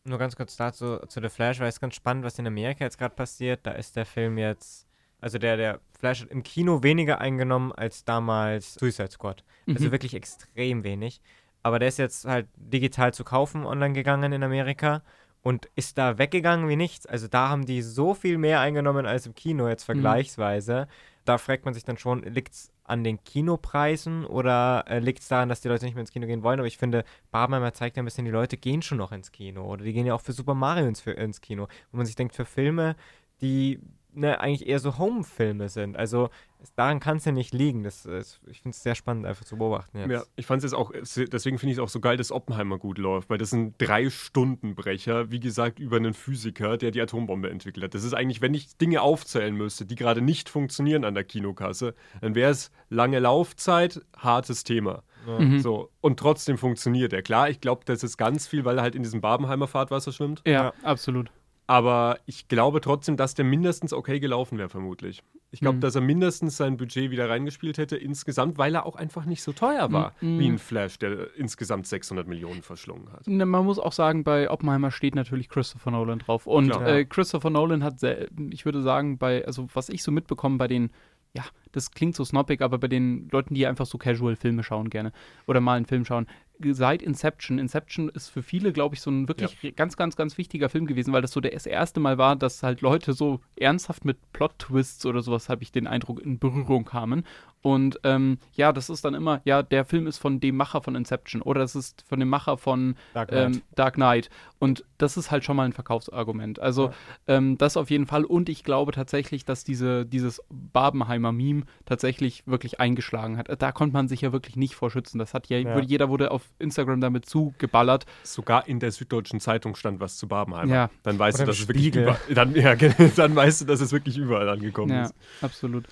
nur ganz kurz dazu zu The Flash, weil es ganz spannend, was in Amerika jetzt gerade passiert. Da ist der Film jetzt, also der, der Flash hat im Kino weniger eingenommen als damals Suicide Squad. Also Mhm. wirklich extrem wenig. Aber der ist jetzt halt digital zu kaufen online gegangen in Amerika und ist da weggegangen wie nichts. Also da haben die so viel mehr eingenommen als im Kino jetzt vergleichsweise. Da fragt man sich dann schon, liegt es an den Kinopreisen oder äh, liegt es daran, dass die Leute nicht mehr ins Kino gehen wollen? Aber ich finde, Barbenheimer zeigt ja ein bisschen, die Leute gehen schon noch ins Kino oder die gehen ja auch für Super Mario ins, ins Kino. Wo man sich denkt, für Filme, die ne, eigentlich eher so Home-Filme sind. Also daran kann es ja nicht liegen. Das, ist, ich finde es sehr spannend, einfach zu beobachten jetzt. Ja, ich fand es jetzt auch, deswegen finde ich es auch so geil, dass Oppenheimer gut läuft, weil das sind drei Stundenbrecher, wie gesagt, über einen Physiker, der die Atombombe entwickelt hat. Das ist eigentlich, wenn ich Dinge aufzählen müsste, die gerade nicht funktionieren an der Kinokasse, dann wäre es lange Laufzeit, hartes Thema. Ja. Mhm. So, und trotzdem funktioniert er. Klar, ich glaube, das ist ganz viel, weil er halt in diesem Barbenheimer Fahrtwasser schwimmt. Ja, Ja. absolut. Aber ich glaube trotzdem, dass der mindestens okay gelaufen wäre, vermutlich. Ich glaube, Mhm. dass er mindestens sein Budget wieder reingespielt hätte insgesamt, weil er auch einfach nicht so teuer war Mhm. wie ein Flash, der insgesamt 600 Millionen verschlungen hat. Ne, Man muss auch sagen, bei Oppenheimer steht natürlich Christopher Nolan drauf. Und Klar. äh, Christopher Nolan hat, sehr, ich würde sagen, bei, also was ich so mitbekomme bei den, ja, das klingt so snobbig, aber bei den Leuten, die einfach so casual Filme schauen gerne oder mal einen Film schauen, seit Inception, Inception ist für viele, glaube ich, so ein wirklich ganz, ganz, ganz wichtiger Film gewesen, weil das so das erste Mal war, dass halt Leute so ernsthaft mit Plot-Twists oder sowas, habe ich den Eindruck, in Berührung kamen. Und ähm, ja, das ist dann immer, ja, der Film ist von dem Macher von Inception oder es ist von dem Macher von Dark Knight. ähm, Dark Knight. Und das ist halt schon mal ein Verkaufsargument. Also ähm, das auf jeden Fall. Und ich glaube tatsächlich, dass diese, dieses Barbenheimer-Meme tatsächlich wirklich eingeschlagen hat. Da konnte man sich ja wirklich nicht vor schützen. Das hat ja, Ja. jeder wurde auf Instagram damit zugeballert. Sogar in der Süddeutschen Zeitung stand was zu Barbenheimer. Ja. Dann weißt Oder du, dass es wirklich überall, dann, ja, dann weißt du, dass es wirklich überall angekommen Ja, ist. absolut.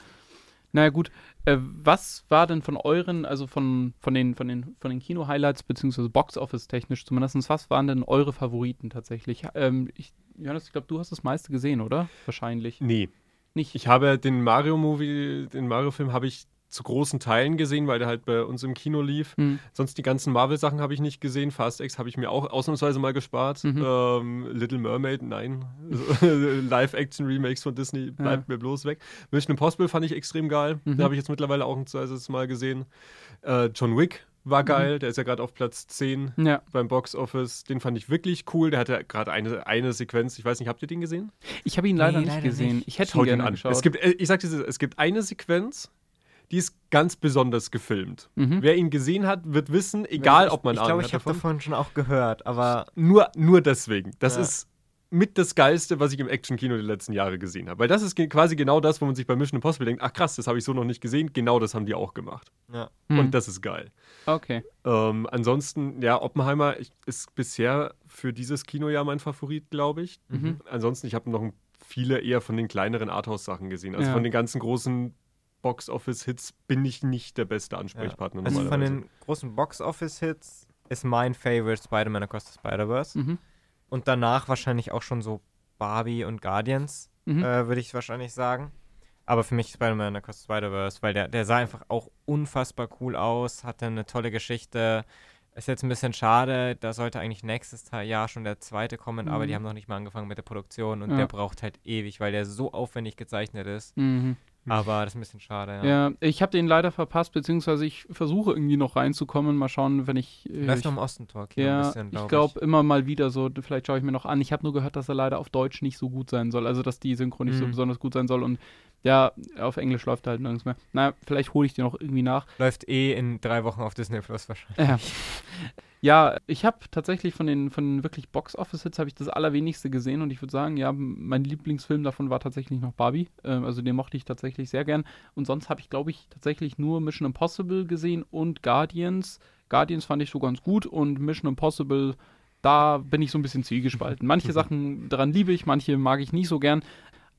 Naja, gut. Äh, was war denn von euren, also von, von den, von den, von den Kino-Highlights, beziehungsweise Box-Office-technisch zumindest, was waren denn eure Favoriten tatsächlich? Ähm, ich, Johannes, ich glaube, du hast das meiste gesehen, oder? Wahrscheinlich. Nee, Nicht. ich habe den Mario-Movie, den Mario-Film habe ich zu großen Teilen gesehen, weil der halt bei uns im Kino lief. Hm. Sonst die ganzen Marvel-Sachen habe ich nicht gesehen. Fast X habe ich mir auch ausnahmsweise mal gespart. Mhm. Ähm, Little Mermaid, nein. Live-Action-Remakes von Disney bleibt mir bloß weg. Mission Impossible fand ich extrem geil. Mhm. Da habe ich jetzt mittlerweile auch ein zweites Mal gesehen. Äh, John Wick war geil. Der ist ja gerade auf Platz 10 Ja. beim Box Office. Den fand ich wirklich cool. Der hatte gerade eine, eine Sequenz. Ich weiß nicht, habt ihr den gesehen? Ich habe ihn leider Nee, nicht leider gesehen. nicht. Ich hätte ihn Schaut ihn gerne an. geschaut. Es gibt, äh, ich sag dir, es gibt eine Sequenz, die ist ganz besonders gefilmt. Mhm. Wer ihn gesehen hat, wird wissen, egal ob man Ich Ahnung glaube, hat ich habe davon. schon auch gehört, aber Nur, nur deswegen. Das Ja. ist mit das Geilste, was ich im Action-Kino die letzten Jahre gesehen habe. Weil das ist quasi genau das, wo man sich bei Mission Impossible denkt, ach krass, das habe ich so noch nicht gesehen. Genau das haben die auch gemacht. ja. Hm. Und das ist geil. Okay. Ähm, ansonsten, ja, Oppenheimer ich, ist bisher für dieses Kinojahr mein Favorit, glaube ich. Mhm. Ansonsten, ich habe noch viele eher von den kleineren Arthouse-Sachen gesehen. Also Ja. von den ganzen großen Box-Office-Hits bin ich nicht der beste Ansprechpartner Also von den großen Box-Office-Hits ist mein Favorite Spider-Man Across the Spider-Verse. Mhm. Und danach wahrscheinlich auch schon so Barbie und Guardians, Mhm. äh, würde ich wahrscheinlich sagen. Aber für mich Spider-Man Across the Spider-Verse, weil der, der sah einfach auch unfassbar cool aus, hatte eine tolle Geschichte. Ist jetzt ein bisschen schade, da sollte eigentlich nächstes Jahr schon der zweite kommen, aber Mhm. die haben noch nicht mal angefangen mit der Produktion und Ja. der braucht halt ewig, weil der so aufwendig gezeichnet ist. Mhm. Aber das ist ein bisschen schade, ja. Ja, ich habe den leider verpasst, beziehungsweise ich versuche irgendwie noch reinzukommen. Mal schauen, wenn ich. äh, Läuft ich noch im Ostentor, Kino ein ja, bisschen, ich glaub glaube immer mal wieder so, vielleicht schaue ich mir noch an. Ich habe nur gehört, dass er leider auf Deutsch nicht so gut sein soll. Also, dass die Synchro nicht so Mhm. besonders gut sein soll. Und ja, auf Englisch läuft er halt nirgends mehr. Naja, vielleicht hole ich den noch irgendwie nach. Läuft eh in drei Wochen auf Disney Plus wahrscheinlich. Ja. Ja, ich habe tatsächlich von den, von den wirklich Box-Office-Hits habe ich das allerwenigste gesehen und ich würde sagen, ja, mein Lieblingsfilm davon war tatsächlich noch Barbie. Ähm, also den mochte ich tatsächlich sehr gern. Und sonst habe ich, glaube ich, tatsächlich nur Mission Impossible gesehen und Guardians. Guardians fand ich so ganz gut und Mission Impossible, da bin ich so ein bisschen zielgespalten. Manche Sachen daran liebe ich, manche mag ich nicht so gern.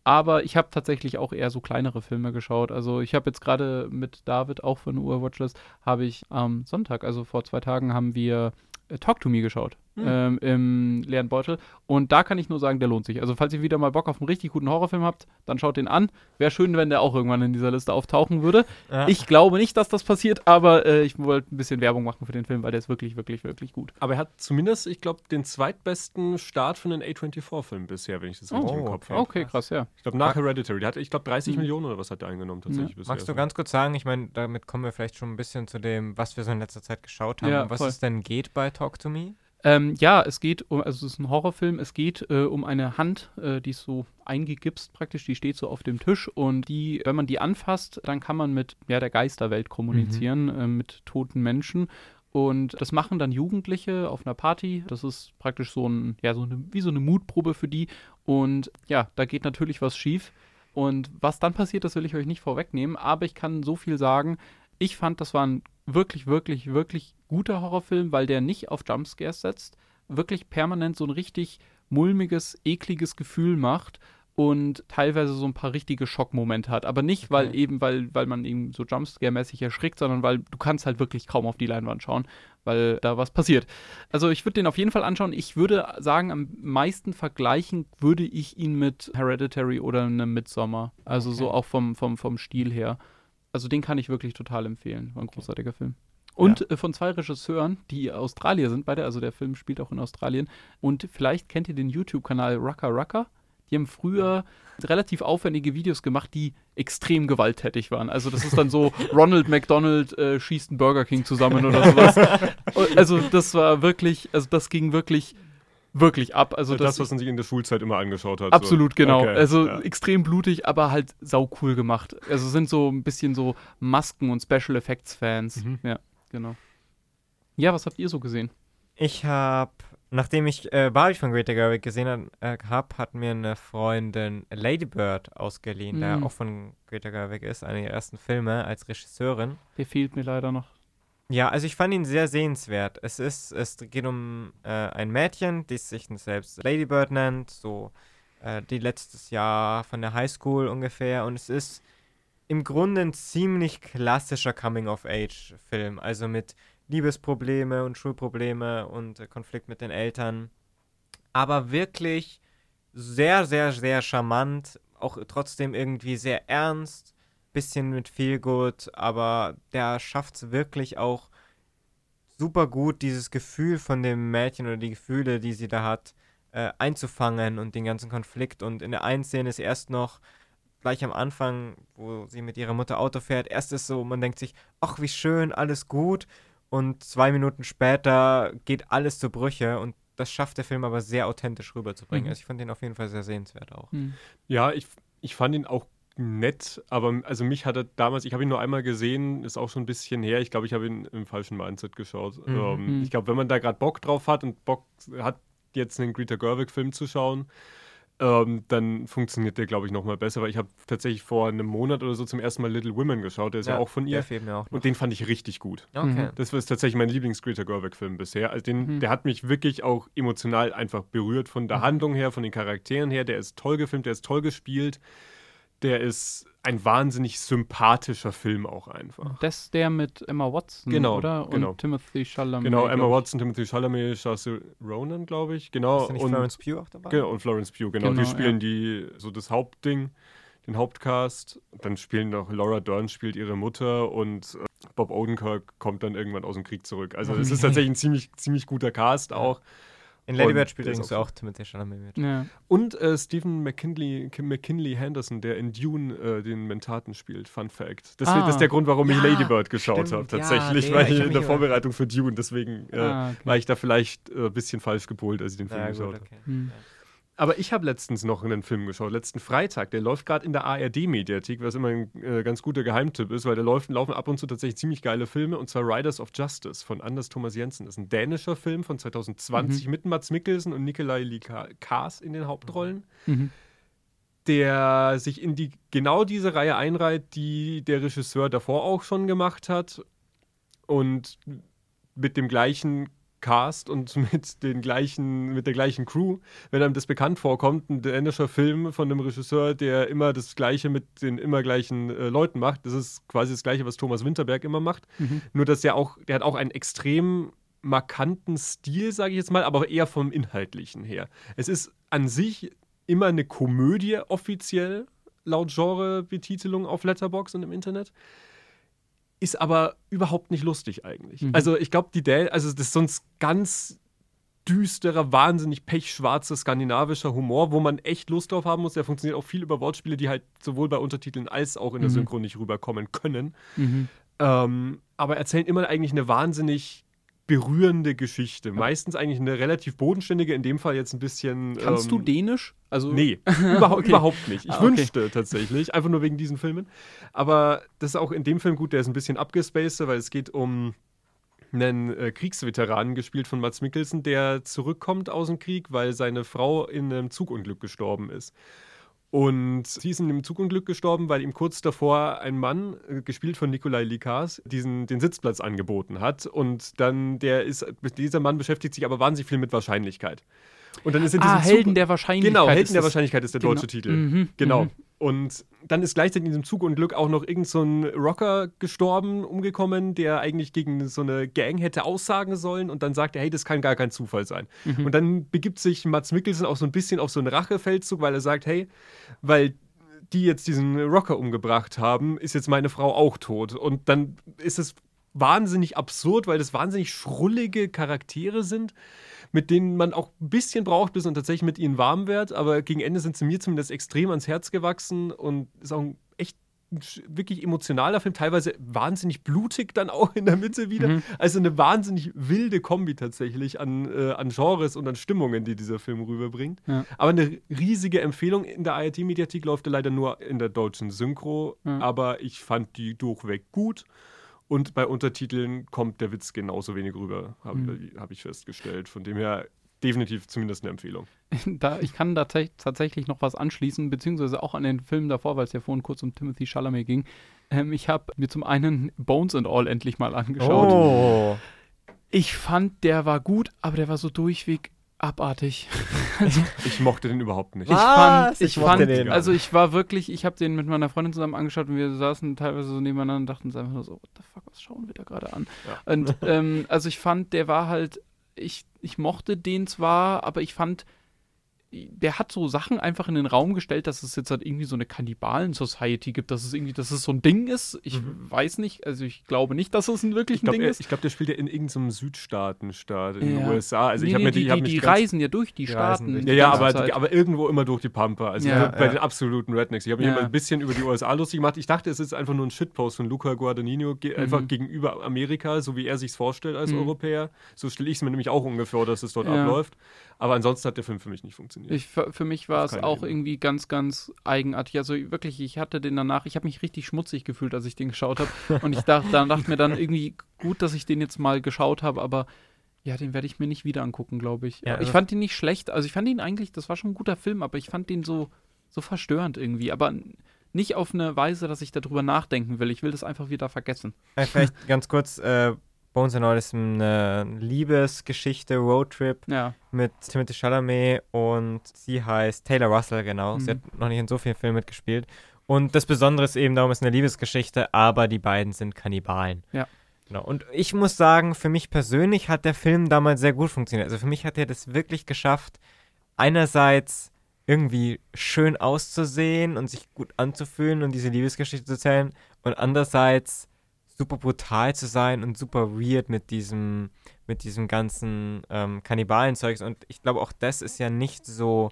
Aber ich habe tatsächlich auch eher so kleinere Filme geschaut. Also ich habe jetzt gerade mit David, auch von Urwatchlist, habe ich am Sonntag, also vor zwei Tagen, haben wir äh, Talk to Me geschaut. Hm. Ähm, Im leeren Beutel. Und da kann ich nur sagen, der lohnt sich. Also, falls ihr wieder mal Bock auf einen richtig guten Horrorfilm habt, dann schaut den an. Wäre schön, wenn der auch irgendwann in dieser Liste auftauchen würde. Ja. Ich glaube nicht, dass das passiert, aber äh, ich wollte ein bisschen Werbung machen für den Film, weil der ist wirklich, wirklich, wirklich gut. Aber er hat zumindest, ich glaube, den zweitbesten Start von den A24-Filmen bisher, wenn ich das richtig Oh, im Kopf okay. habe. Okay, krass, ja. Ich glaube, nach Hereditary. Der hat, ich glaube, 30 Mhm. Millionen oder was hat der eingenommen tatsächlich bisher. Magst du ganz kurz sagen, ich meine, damit kommen wir vielleicht schon ein bisschen zu dem, was wir so in letzter Zeit geschaut haben. Ja, was voll. es denn geht bei Talk to Me? Ähm, ja, es geht um, also es ist ein Horrorfilm, es geht äh, um eine Hand, äh, die ist so eingegipst praktisch, die steht so auf dem Tisch und die, wenn man die anfasst, dann kann man mit ja, der Geisterwelt kommunizieren, äh, mit toten Menschen. Und das machen dann Jugendliche auf einer Party. Das ist praktisch so ein, ja, so eine, wie so eine Mutprobe für die. Und ja, da geht natürlich was schief. Und was dann passiert, das will ich euch nicht vorwegnehmen, aber ich kann so viel sagen. Ich fand, das war ein wirklich, wirklich, wirklich guter Horrorfilm, weil der nicht auf Jumpscares setzt, wirklich permanent so ein richtig mulmiges, ekliges Gefühl macht und teilweise so ein paar richtige Schockmomente hat. Aber nicht, weil Okay. eben, weil, weil man eben so Jumpscare-mäßig erschrickt, sondern weil du kannst halt wirklich kaum auf die Leinwand schauen, weil da was passiert. Also ich würde den auf jeden Fall anschauen. Ich würde sagen, am meisten vergleichen würde ich ihn mit Hereditary oder einem Midsommar. Also so Okay. auch vom, vom, vom Stil her. Also den kann ich wirklich total empfehlen. War ein großartiger Film. Und äh, von zwei Regisseuren, die Australier sind beide, also der Film spielt auch in Australien. Und vielleicht kennt ihr den YouTube-Kanal Rucker Rucker. Die haben früher relativ aufwendige Videos gemacht, die extrem gewalttätig waren. Also das ist dann so, Ronald McDonald äh, schießt einen Burger King zusammen oder sowas. Also das war wirklich, also das ging wirklich, wirklich ab. Also Also das, das, was man sich in der Schulzeit immer angeschaut hat. Absolut, genau. Okay, also ja. extrem blutig, aber halt sau cool gemacht. Also sind so ein bisschen so Masken- und Special Effects-Fans. Mhm. Ja, genau. Ja, was habt ihr so gesehen? Ich habe, nachdem ich äh, Barbie von Greta Gerwig gesehen äh, habe, hat mir eine Freundin Lady Bird ausgeliehen, der Mm. auch von Greta Gerwig ist, eine ihrer ersten Filme als Regisseurin. Der fehlt mir leider noch. Ja, also ich fand ihn sehr sehenswert. Es ist, es geht um äh, ein Mädchen, das sich selbst Lady Bird nennt, so äh, die letztes Jahr von der Highschool ungefähr. Und es ist im Grunde ein ziemlich klassischer Coming-of-Age-Film, also mit Liebesprobleme und Schulprobleme und äh, Konflikt mit den Eltern. Aber wirklich sehr, sehr, sehr charmant, auch trotzdem irgendwie sehr ernst bisschen mit viel gut, aber der schafft es wirklich auch super gut, dieses Gefühl von dem Mädchen oder die Gefühle, die sie da hat, äh, einzufangen und den ganzen Konflikt. Und in der einen Szene ist erst noch gleich am Anfang, wo sie mit ihrer Mutter Auto fährt, erst ist so, man denkt sich, ach, wie schön, alles gut. Und zwei Minuten später geht alles zu Brüche und das schafft der Film aber sehr authentisch rüberzubringen. Mhm. Also ich fand den auf jeden Fall sehr sehenswert auch. Hm. Ja, ich, ich fand ihn auch nett, aber also mich hat er damals, ich habe ihn nur einmal gesehen, ist auch schon ein bisschen her. Ich glaube, ich habe ihn im falschen Mindset geschaut. Mhm. Ähm, Mhm. Ich glaube, wenn man da gerade Bock drauf hat und Bock hat, jetzt einen Greta Gerwig-Film zu schauen, ähm, dann funktioniert der, glaube ich, nochmal besser, weil ich habe tatsächlich vor einem Monat oder so zum ersten Mal Little Women geschaut, der ist ja, auch von Der ihr. fehlt mir auch noch. Und den fand ich richtig gut. okay. Mhm. Das ist tatsächlich mein Lieblings-Greta Gerwig-Film bisher. Also den, Mhm. der hat mich wirklich auch emotional einfach berührt von der Mhm. Handlung her, von den Charakteren her. Der ist toll gefilmt, der ist toll gespielt. Der ist ein wahnsinnig sympathischer Film auch einfach. Das ist der mit Emma Watson, Genau, oder? Und genau. Timothy Chalamet. Genau, Emma. Watson, Timothy Chalamet, Saoirse Ronan, glaube ich. Genau. Ist nicht und, Florence Pugh auch dabei? genau, und Florence Pugh, genau. Genau, die spielen ja. die so das Hauptding, den Hauptcast. Dann spielen noch Laura Dern spielt ihre Mutter und äh, Bob Odenkirk kommt dann irgendwann aus dem Krieg zurück. Also es ist tatsächlich ein ziemlich, ziemlich guter Cast auch. In Lady Und Bird spielt übrigens auch auch Timothy Chalamet mit. Ja. Und äh, Stephen McKinley, McKinley Henderson, der in Dune äh, den Mentaten spielt. Fun Fact. Das, Ah. das ist der Grund, warum ich Ja, Lady Bird geschaut habe. ja, Tatsächlich, der- weil ich ich in der Vorbereitung für Dune, deswegen äh, Ah, okay. war ich da vielleicht ein äh, bisschen falsch gepolt, als ich den Film geschaut gut, habe. okay. Hm. Aber ich habe letztens noch einen Film geschaut, letzten Freitag. Der läuft gerade in der ARD-Mediathek, was immer ein äh, ganz guter Geheimtipp ist, weil da läuft, laufen ab und zu tatsächlich ziemlich geile Filme, und zwar Riders of Justice von Anders Thomas Jensen. Das ist ein dänischer Film von 2020 mit Mats Mikkelsen und Nikolai Kaas in den Hauptrollen, Mhm. der sich in die genau diese Reihe einreiht, die der Regisseur davor auch schon gemacht hat und mit dem gleichen Cast und mit den gleichen, mit der gleichen Crew, wenn einem das bekannt vorkommt, ein dänischer Film von einem Regisseur, der immer das Gleiche mit den immer gleichen äh, Leuten macht. Das ist quasi das Gleiche, was Thomas Winterberg immer macht. Mhm. Nur, dass der auch, der hat auch einen extrem markanten Stil, sage ich jetzt mal, aber eher vom Inhaltlichen her. Es ist an sich immer eine Komödie offiziell, laut Genrebetitelung auf Letterbox und im Internet. Ist aber überhaupt nicht lustig eigentlich. Mhm. Also ich glaube, die Däl also das ist sonst ganz düsterer, wahnsinnig pechschwarzer skandinavischer Humor, wo man echt Lust drauf haben muss. Der funktioniert auch viel über Wortspiele, die halt sowohl bei Untertiteln als auch in der Mhm. Synchro nicht rüberkommen können. Mhm. Ähm, aber erzählen immer eigentlich eine wahnsinnig berührende Geschichte. Meistens eigentlich eine relativ bodenständige, in dem Fall jetzt ein bisschen. Kannst du ähm, Dänisch? Also, Nee, überhaupt, Okay. überhaupt nicht. Ich Ah, okay. wünschte tatsächlich, einfach nur wegen diesen Filmen. Aber das ist auch in dem Film gut, der ist ein bisschen abgespaced, weil es geht um einen äh, Kriegsveteranen, gespielt von Mats Mikkelsen, der zurückkommt aus dem Krieg, weil seine Frau in einem Zugunglück gestorben ist. Und sie ist in einem Zugunglück gestorben, weil ihm kurz davor ein Mann, äh, gespielt von Nikolai Likas, diesen, den Sitzplatz angeboten hat. Und dann der ist, dieser Mann beschäftigt sich aber wahnsinnig viel mit Wahrscheinlichkeit. Und dann ist in ah, diesem Helden Zug der Wahrscheinlichkeit. Genau, Helden ist der. Wahrscheinlichkeit ist der Genau. deutsche Titel. Mhm, Genau. mhm. Und dann ist gleichzeitig in diesem Zugunglück auch noch irgend so ein Rocker gestorben, umgekommen, der eigentlich gegen so eine Gang hätte aussagen sollen und dann sagt er, hey, das kann gar kein Zufall sein. Mhm. Und dann begibt sich Mats Mikkelsen auch so ein bisschen auf so einen Rachefeldzug, weil er sagt, hey, weil die jetzt diesen Rocker umgebracht haben, ist jetzt meine Frau auch tot. Und dann ist es wahnsinnig absurd, weil das wahnsinnig schrullige Charaktere sind, mit denen man auch ein bisschen braucht, bis man tatsächlich mit ihnen warm wird. Aber gegen Ende sind sie mir zumindest extrem ans Herz gewachsen und ist auch ein echt wirklich emotionaler Film, teilweise wahnsinnig blutig dann auch in der Mitte wieder. Mhm. Also eine wahnsinnig wilde Kombi tatsächlich an, äh, an Genres und an Stimmungen, die dieser Film rüberbringt. Ja. Aber eine riesige Empfehlung. In der ARD-Mediathek läuft er leider nur in der deutschen Synchro, Ja. aber ich fand die durchweg gut. Und bei Untertiteln kommt der Witz genauso wenig rüber, habe Mhm. hab ich festgestellt. Von dem her definitiv zumindest eine Empfehlung. Da, ich kann da tats- tatsächlich noch was anschließen, beziehungsweise auch an den Film davor, weil es ja vorhin kurz um Timothy Chalamet ging. Ähm, ich habe mir zum einen Bones and All endlich mal angeschaut. Oh. Ich fand, der war gut, aber der war so durchweg abartig. Ich mochte den überhaupt nicht. Ich Was? fand, Ich ich mochte fand, den. also ich war wirklich, ich habe den mit meiner Freundin zusammen angeschaut und wir saßen teilweise so nebeneinander und dachten uns einfach nur so, what the fuck, was schauen wir da gerade an? Ja. Und ähm, also ich fand, der war halt, ich, ich mochte den zwar, aber ich fand, der hat so Sachen einfach in den Raum gestellt, dass es jetzt halt irgendwie so eine Kannibalen-Society gibt, dass es irgendwie, dass es so ein Ding ist. Ich Mhm. weiß nicht, also ich glaube nicht, dass es ein wirklich Ich glaube, ein Ding ist. glaub, der spielt ja in irgendeinem Südstaatenstaat in den Ja. USA. Also ich Nee, habe nee, mir die, die, ich die, mich die reisen ja durch die Die Staaten. durch die Ja, ja, aber, Zeit. aber irgendwo immer durch die Pampa. Also Ja, bei ja. den absoluten Rednecks. Ich habe mir Ja. immer ein bisschen über die USA lustig gemacht. Ich dachte, es ist einfach nur ein Shitpost von Luca Guadagnino, ge einfach Mhm. gegenüber Amerika, so wie er sich vorstellt als Mhm. Europäer. So stelle ich es mir nämlich auch ungefähr dass es dort abläuft. Aber ansonsten hat der Film für mich nicht funktioniert. Ich, für mich war es auch Ebene. irgendwie ganz, ganz eigenartig. Also wirklich, ich hatte den danach, ich habe mich richtig schmutzig gefühlt, als ich den geschaut habe. Und ich dachte, dann dachte mir dann irgendwie gut, dass ich den jetzt mal geschaut habe, aber ja, den werde ich mir nicht wieder angucken, glaube ich. Ja, ich also- fand ihn nicht schlecht. Also ich fand ihn eigentlich, das war schon ein guter Film, aber ich fand den so, so verstörend irgendwie. Aber nicht auf eine Weise, dass ich darüber nachdenken will. Ich will das einfach wieder vergessen. Äh, Vielleicht ganz kurz, äh, Bones and All ist eine Liebesgeschichte, Roadtrip Ja. mit Timothy Chalamet und sie heißt Taylor Russell, genau. Sie Mhm. hat noch nicht in so vielen Filmen mitgespielt. Und das Besondere ist eben, darum ist eine Liebesgeschichte, aber die beiden sind Kannibalen. Ja. Genau. Und ich muss sagen, für mich persönlich hat der Film damals sehr gut funktioniert. Also für mich hat er das wirklich geschafft, einerseits irgendwie schön auszusehen und sich gut anzufühlen und diese Liebesgeschichte zu erzählen und andererseits super brutal zu sein und super weird mit diesem, mit diesem ganzen ähm, Kannibalen-Zeugs. Und ich glaube, auch das ist ja nicht so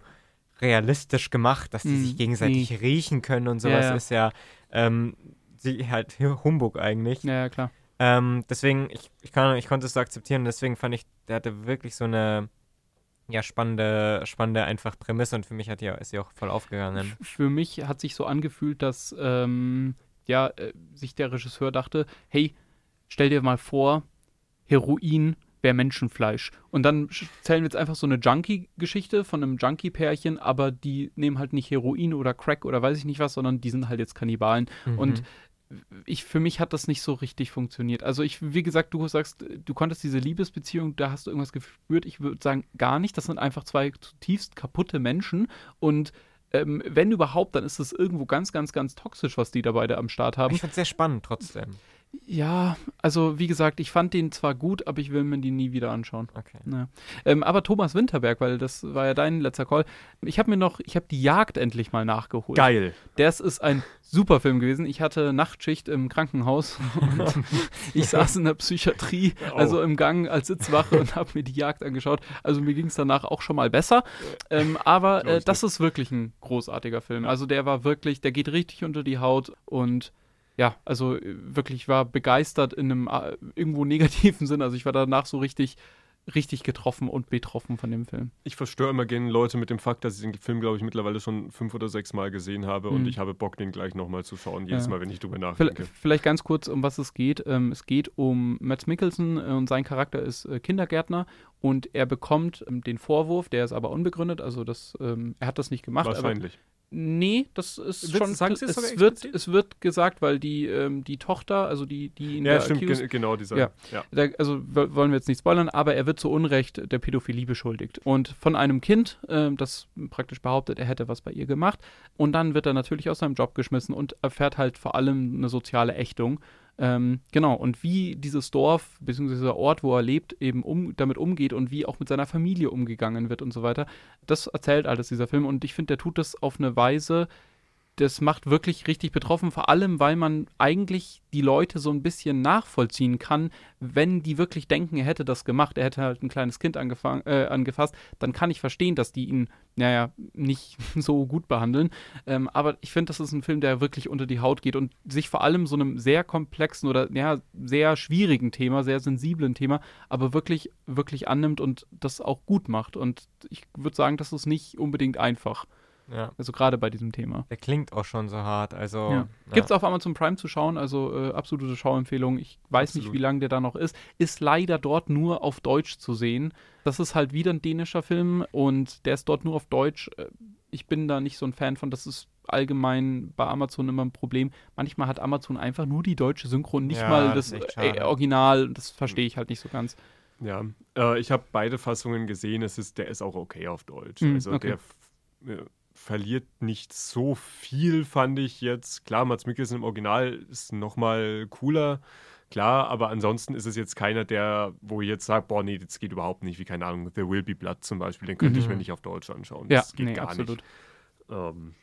realistisch gemacht, dass die Mm, sich gegenseitig riechen können und Ja, sowas ja. ist ja ähm, sie halt Humbug eigentlich. Ja, ja, klar. Ähm, deswegen, ich, ich, kann, ich konnte es so akzeptieren, deswegen fand ich, der hatte wirklich so eine ja, spannende, spannende einfach Prämisse und für mich hat die, ist sie auch voll aufgegangen. Für mich hat sich so angefühlt, dass ähm, ja, äh, sich der Regisseur dachte, hey, stell dir mal vor, Heroin wäre Menschenfleisch. Und dann erzählen wir jetzt einfach so eine Junkie-Geschichte von einem Junkie-Pärchen, aber die nehmen halt nicht Heroin oder Crack oder weiß ich nicht was, sondern die sind halt jetzt Kannibalen. Mhm. Und ich, für mich hat das nicht so richtig funktioniert. Also ich, wie gesagt, du sagst, du konntest diese Liebesbeziehung, da hast du irgendwas gespürt. Ich würde sagen, gar nicht. Das sind einfach zwei zutiefst kaputte Menschen. Und ähm, wenn überhaupt, dann ist es irgendwo ganz, ganz, ganz toxisch, was die da beide am Start haben. ich fand es sehr spannend trotzdem. Ja, also wie gesagt, ich fand den zwar gut, aber ich will mir die nie wieder anschauen. Okay. Ja. Ähm, aber Thomas Winterberg, weil das war ja dein letzter Call. Ich habe mir noch, ich habe die Jagd endlich mal nachgeholt. Geil. Das ist ein super Film gewesen. Ich hatte Nachtschicht im Krankenhaus und ich saß in der Psychiatrie, also im Gang als Sitzwache und habe mir die Jagd angeschaut. Also mir ging es danach auch schon mal besser. Ähm, aber äh, das ist wirklich ein großartiger Film. Also der war wirklich, der geht richtig unter die Haut und ja, also äh, wirklich war begeistert in einem äh, irgendwo negativen Sinn. Also ich war danach so richtig, richtig getroffen und betroffen von dem Film. Ich verstöre immer gerne Leute mit dem Fakt, dass ich den Film, glaube ich, mittlerweile schon fünf oder sechs Mal gesehen habe und Mhm. ich habe Bock, den gleich nochmal zu schauen, jedes Ja. Mal, wenn ich drüber nachdenke. vielleicht ganz kurz, um was es geht. Ähm, es geht um Matt Mickelson äh, und sein Charakter ist Kindergärtner und er bekommt ähm, den Vorwurf, der ist aber unbegründet, also das, ähm, er hat das nicht gemacht. Aber, Wahrscheinlich. Nee, das ist du schon, sagen, es ist sogar es, wird, explizit? es wird gesagt, weil die, ähm, die Tochter, also die, die in Ja, der stimmt, Accused- gen genau dieser. Ja. ja. da, also wollen wir jetzt nicht spoilern, aber er wird zu Unrecht der Pädophilie beschuldigt. Und von einem Kind, ähm, das praktisch behauptet, er hätte was bei ihr gemacht. Und dann wird er natürlich aus seinem Job geschmissen und erfährt halt vor allem eine soziale Ächtung. Ähm, genau, und wie dieses Dorf bzw. dieser Ort, wo er lebt, eben um, damit umgeht und wie auch mit seiner Familie umgegangen wird und so weiter, das erzählt alles dieser Film. Und ich finde, der tut das auf eine Weise, das macht wirklich richtig betroffen, vor allem, weil man eigentlich die Leute so ein bisschen nachvollziehen kann, wenn die wirklich denken, er hätte das gemacht, er hätte halt ein kleines Kind äh, angefasst, dann kann ich verstehen, dass die ihn, naja, nicht so gut behandeln. Ähm, aber ich finde, das ist ein Film, der wirklich unter die Haut geht und sich vor allem so einem sehr komplexen oder ja, sehr schwierigen Thema, sehr sensiblen Thema, aber wirklich, wirklich annimmt und das auch gut macht. Und ich würde sagen, das ist nicht unbedingt einfach. Ja. Also gerade bei diesem Thema. Der klingt auch schon so hart. Also, Ja. Gibt es auf Amazon Prime zu schauen, also äh, absolute Schauempfehlung. Ich weiß nicht, Absolut. wie lange der da noch ist. Ist leider dort nur auf Deutsch zu sehen. Das ist halt wieder ein dänischer Film und der ist dort nur auf Deutsch. Äh, Ich bin da nicht so ein Fan von. Das ist allgemein bei Amazon immer ein Problem. Manchmal hat Amazon einfach nur die deutsche Synchron, nicht Ja, mal das äh. Original. Das verstehe ich halt nicht so ganz. Ja, äh, ich habe beide Fassungen gesehen. Es ist, der ist auch okay auf Deutsch. Mhm, also okay. der verliert nicht so viel, fand ich jetzt. Klar, Mats Mikkelsen im Original ist noch mal cooler, klar, aber ansonsten ist es jetzt keiner, der, wo ich jetzt sage, boah, nee, das geht überhaupt nicht, wie keine Ahnung, There Will Be Blood zum Beispiel, den könnte Mhm. ich mir nicht auf Deutsch anschauen. Ja, Das geht nee, gar absolut. nicht. Ähm,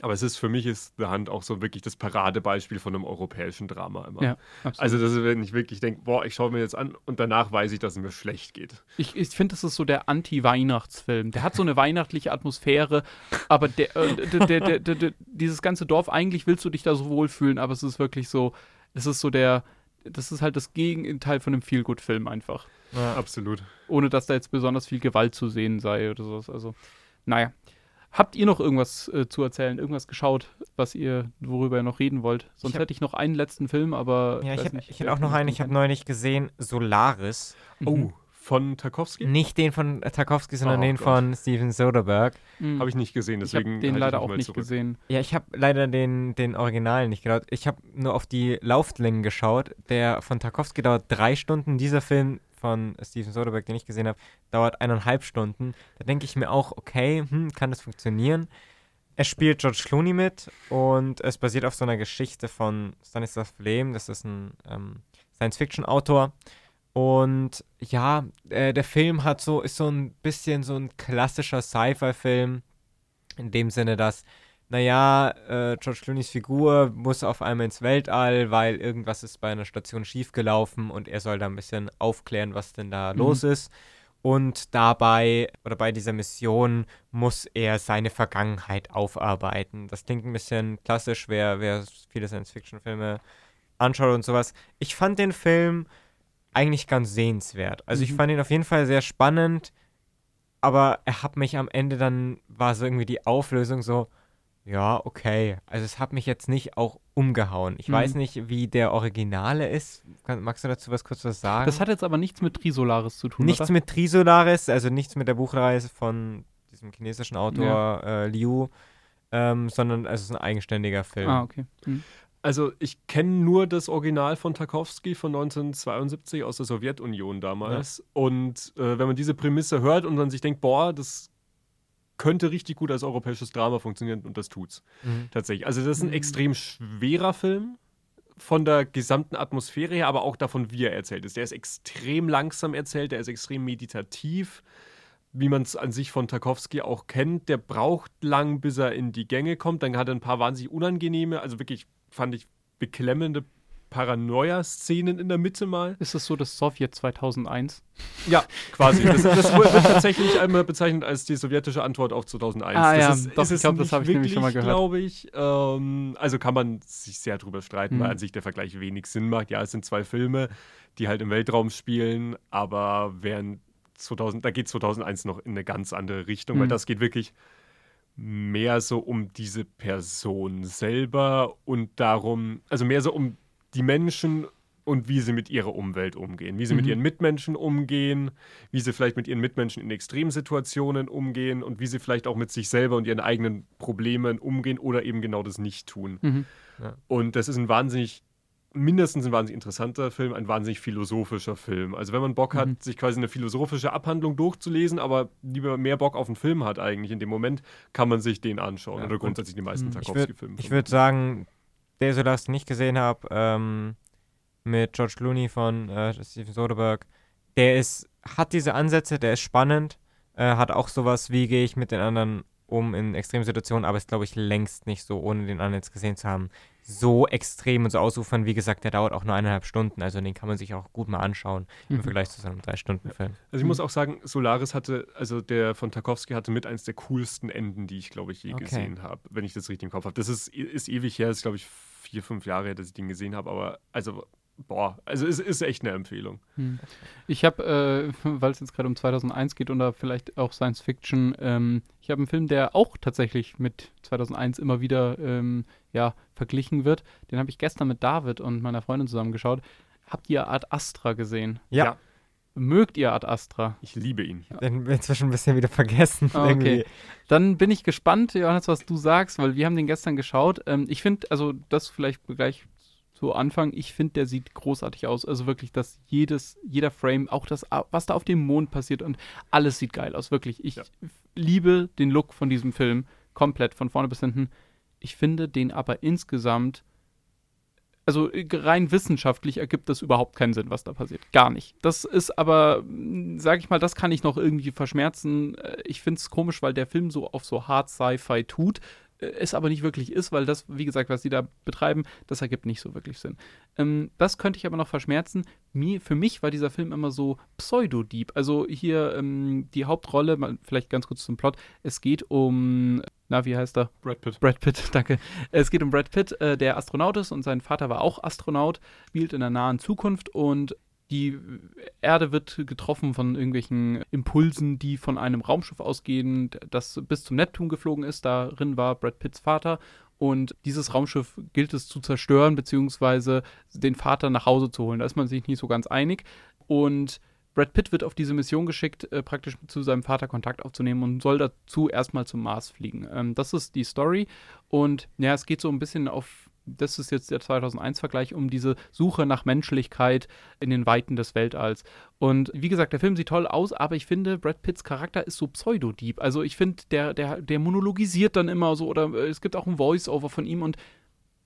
aber es ist für mich ist The Hand auch so wirklich das Paradebeispiel von einem europäischen Drama immer. Ja. Also, das ist, wenn ich wirklich denke, boah, ich schaue mir jetzt an und danach weiß ich, dass es mir schlecht geht. Ich, ich finde, das ist so der Anti-Weihnachtsfilm. Der hat so eine weihnachtliche Atmosphäre, aber der, äh, der, der, der, der, der, dieses ganze Dorf, eigentlich willst du dich da so wohlfühlen, aber es ist wirklich so, es ist so der, das ist halt das Gegenteil von einem Feel-Good-Film einfach. Ja. Absolut. Ohne dass da jetzt besonders viel Gewalt zu sehen sei oder sowas. Also, naja. Habt ihr noch irgendwas äh, zu erzählen, irgendwas geschaut, was ihr, worüber ihr noch reden wollt? Sonst hab- hätte ich noch einen letzten Film, aber. Ja, ich habe nicht, ich hab wer auch noch einen, ich habe neulich gesehen, Solaris. Oh, Mhm. von Tarkovsky? Nicht den von Tarkovsky, sondern Oh den Gott. von Steven Soderbergh. Mhm. Habe ich nicht gesehen, ich habe deswegen. den ich leider mich auch nicht zurück. gesehen. Ja, ich habe leider den, den Original nicht geschaut. Ich habe nur auf die Lauflängen geschaut. Der von Tarkovsky dauert drei Stunden. Dieser Film von Steven Soderbergh, den ich gesehen habe, dauert eineinhalb Stunden. Da denke ich mir auch, okay, hm, kann das funktionieren? Es spielt George Clooney mit und es basiert auf so einer Geschichte von Stanislav Lem. Das ist ein ähm, Science-Fiction-Autor. Und ja, äh, der Film hat so, ist so ein bisschen so ein klassischer Sci-Fi-Film. In dem Sinne, dass, naja, äh, George Clooneys Figur muss auf einmal ins Weltall, weil irgendwas ist bei einer Station schiefgelaufen und er soll da ein bisschen aufklären, was denn da Mhm. los ist. Und dabei, oder bei dieser Mission, muss er seine Vergangenheit aufarbeiten. Das klingt ein bisschen klassisch, wer, wer viele Science-Fiction-Filme anschaut und sowas. Ich fand den Film eigentlich ganz sehenswert. Also ich Mhm. fand ihn auf jeden Fall sehr spannend, aber er hat mich am Ende dann, war so irgendwie die Auflösung so, ja, okay. Also es hat mich jetzt nicht auch umgehauen. Ich Mhm. weiß nicht, wie der Originale ist. Kann, magst du dazu was kurz was sagen? Das hat jetzt aber nichts mit Trisolaris zu tun, nichts oder? mit Trisolaris, also nichts mit der Buchreise von diesem chinesischen Autor äh, Liu, ähm, sondern es ist ein eigenständiger Film. Ah, okay. Hm. Also, ich kenne nur das Original von Tarkovsky von 1972 aus der Sowjetunion damals. Und äh, wenn man diese Prämisse hört und man sich denkt, boah, das könnte richtig gut als europäisches Drama funktionieren und das tut's Mhm. tatsächlich. Also, das ist ein Mhm. extrem schwerer Film von der gesamten Atmosphäre her, aber auch davon, wie er erzählt ist. Der ist extrem langsam erzählt, der ist extrem meditativ, wie man es an sich von Tarkovsky auch kennt. Der braucht lang, bis er in die Gänge kommt. Dann hat er ein paar wahnsinnig unangenehme, also wirklich fand ich beklemmende Paranoia-Szenen in der Mitte mal. Ist es so das Sowjet 2001? Ja, quasi. Das, das wird tatsächlich einmal bezeichnet als die sowjetische Antwort auf 2001. Ah, das ja, ist, doch, ist ich es glaub, das nicht hab ich nämlich schon mal gehört. glaube ich. Ähm, also kann man sich sehr drüber streiten, Mhm. weil an sich der Vergleich wenig Sinn macht. Ja, es sind zwei Filme, die halt im Weltraum spielen, aber während 2000, da geht 2001 noch in eine ganz andere Richtung, weil Mhm. das geht wirklich mehr so um diese Person selber und darum, also mehr so um die Menschen und wie sie mit ihrer Umwelt umgehen, wie sie mit Mhm. ihren Mitmenschen umgehen, wie sie vielleicht mit ihren Mitmenschen in Extremsituationen umgehen und wie sie vielleicht auch mit sich selber und ihren eigenen Problemen umgehen oder eben genau das nicht tun. Mhm. Und das ist ein wahnsinnig, mindestens ein wahnsinnig interessanter Film, ein wahnsinnig philosophischer Film. Also wenn man Bock hat, Mhm. sich quasi eine philosophische Abhandlung durchzulesen, aber lieber mehr Bock auf einen Film hat eigentlich in dem Moment, kann man sich den anschauen. Ja, oder und grundsätzlich die meisten. Ich würde Tarkovsky-Filme. ich würd sagen, der den ich nicht gesehen habe, ähm, mit George Clooney von äh, Steven Soderbergh, der ist, hat diese Ansätze, der ist spannend, äh, hat auch sowas, wie gehe ich mit den anderen um in Extremsituationen, aber ist, glaube ich, längst nicht so, ohne den anderen jetzt gesehen zu haben, so extrem und so ausufern. Wie gesagt, der dauert auch nur eineinhalb Stunden, also den kann man sich auch gut mal anschauen im Mhm. Vergleich zu so einem Drei-Stunden-Film. Also ich muss auch sagen, Solaris hatte, also der von Tarkovsky hatte mit eins der coolsten Enden, die ich, glaube ich, je Okay. gesehen habe, wenn ich das richtig im Kopf habe. Das ist, ist ewig her, das ist, glaube ich, vier, fünf Jahre her, dass ich den gesehen habe, aber also, boah, also es ist echt eine Empfehlung. Hm. Ich habe, äh, weil es jetzt gerade um 2001 geht und da vielleicht auch Science Fiction, ähm, ich habe einen Film, der auch tatsächlich mit 2001 immer wieder ähm, ja, verglichen wird. Den habe ich gestern mit David und meiner Freundin zusammen geschaut. Habt ihr Ad Astra gesehen? Ja. Ja. Mögt ihr Ad Astra? Ich liebe ihn. Den wir inzwischen ein bisschen wieder vergessen. Irgendwie. okay. Dann bin ich gespannt, Johannes, was du sagst, weil wir haben den gestern geschaut. Ähm, ich finde, also das vielleicht gleich zu Anfang, ich finde, der sieht großartig aus. Also wirklich, dass jedes, jeder Frame, auch das, was da auf dem Mond passiert und alles sieht geil aus. Wirklich. Ich Ja. liebe den Look von diesem Film komplett, von vorne bis hinten. Ich finde den aber insgesamt also äh, rein wissenschaftlich ergibt das überhaupt keinen Sinn, was da passiert. Gar nicht. Das ist aber, hm, sag ich mal, das kann ich noch irgendwie verschmerzen. Äh, ich finde es komisch, weil der Film so auf so Hard Sci-Fi tut es aber nicht wirklich ist, weil das, wie gesagt, was sie da betreiben, das ergibt nicht so wirklich Sinn. Ähm, das könnte ich aber noch verschmerzen. Mir, für mich war dieser Film immer so Pseudo-Deep. Also hier ähm, die Hauptrolle, vielleicht ganz kurz zum Plot. Es geht um, na, wie heißt er? Brad Pitt. Brad Pitt, danke. Es geht um Brad Pitt, äh, der Astronaut ist und sein Vater war auch Astronaut, spielt in der nahen Zukunft und die Erde wird getroffen von irgendwelchen Impulsen, die von einem Raumschiff ausgehen, das bis zum Neptun geflogen ist. Darin war Brad Pitts Vater. Und dieses Raumschiff gilt es zu zerstören, beziehungsweise den Vater nach Hause zu holen. Da ist man sich nicht so ganz einig. Und Brad Pitt wird auf diese Mission geschickt, äh, praktisch zu seinem Vater Kontakt aufzunehmen und soll dazu erstmal zum Mars fliegen. Ähm, das ist die Story. Und ja, es geht so ein bisschen auf das ist jetzt der 2001-Vergleich, um diese Suche nach Menschlichkeit in den Weiten des Weltalls. Und wie gesagt, der Film sieht toll aus, aber ich finde, Brad Pitts Charakter ist so pseudo-deep. Also ich finde, der, der, der monologisiert dann immer so, oder äh, es gibt auch ein Voice-Over von ihm und